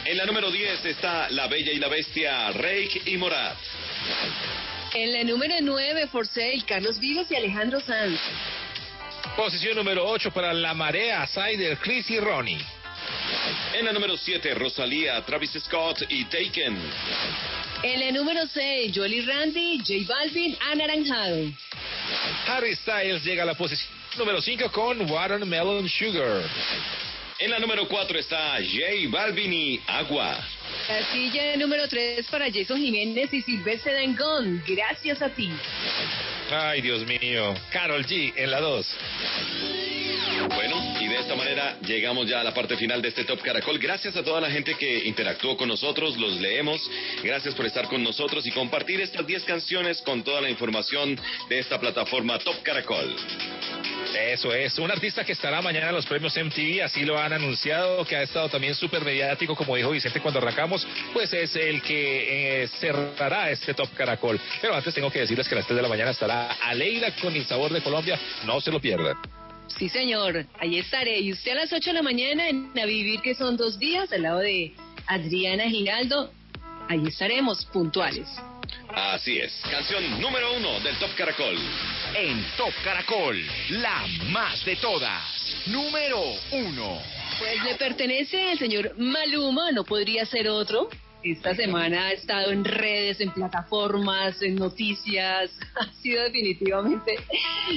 En la número 10 está La Bella y la Bestia, Reik y Morat. En la número 9, For Sale, Carlos Vives y Alejandro Sanz. Posición número 8 para La Marea, Sider, Chris y Ronnie. En la número 7, Rosalía, Travis Scott y Taken. En la número 6, Jolie Randy, J Balvin, Anaranjado. Harry Styles llega a la posición número 5 con Watermelon Sugar. En la número 4 está J Balvin y Agua. Casilla número 3 para Jason Jiménez y Silvestre Dangón. Gracias a ti. Ay, Dios mío. Carol G en la 2. Bueno, de esta manera llegamos ya a la parte final de este Top Caracol. Gracias a toda la gente que interactuó con nosotros, los leemos. Gracias por estar con nosotros y compartir estas 10 canciones con toda la información de esta plataforma Top Caracol. Eso es, un artista que estará mañana en los premios MTV, así lo han anunciado, que ha estado también súper mediático, como dijo Vicente cuando arrancamos, pues es el que eh, cerrará este Top Caracol. Pero antes tengo que decirles que a las 3 de la mañana estará Aleida con el sabor de Colombia, no se lo pierdan. Sí, señor, ahí estaré. Y usted a las 8 de la mañana en A Vivir, que son dos días, al lado de Adriana Giraldo, ahí estaremos puntuales. Así es, canción número uno del Top Caracol. En Top Caracol, la más de todas. Número uno. Pues le pertenece al señor Maluma, no podría ser otro. Esta semana ha estado en redes, en plataformas, en noticias. Ha sido definitivamente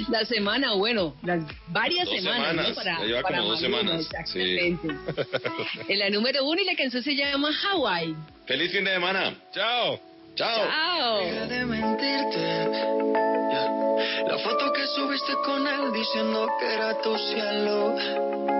la semana, bueno, las varias Dos semanas, semanas, ¿no? Para, lleva para como dos semanas, sí. Exactamente. En la número uno y la canción se llama Hawaii. Feliz fin de semana. Chao. Chao. Chao. La foto que subiste con él diciendo que era tu cielo.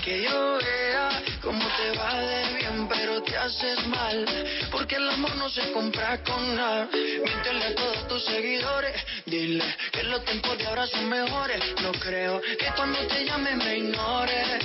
Que yo vea cómo te va de bien, pero te haces mal. Porque el amor no se compra con nada. Míntele a todos tus seguidores. Dile que los tiempos de ahora son mejores. No creo que cuando te llame me ignores.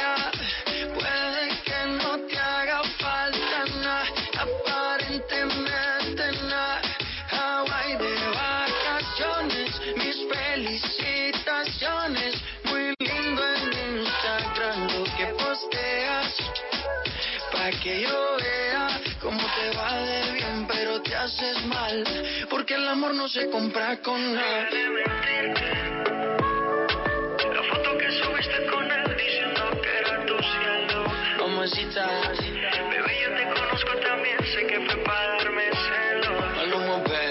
Que yo vea cómo te va de bien, pero te haces mal. Porque el amor no se compra con nada. La foto que subiste con él diciendo que era tu cielo. Mamacita, bebé, yo te conozco también, sé que fue para darme celos.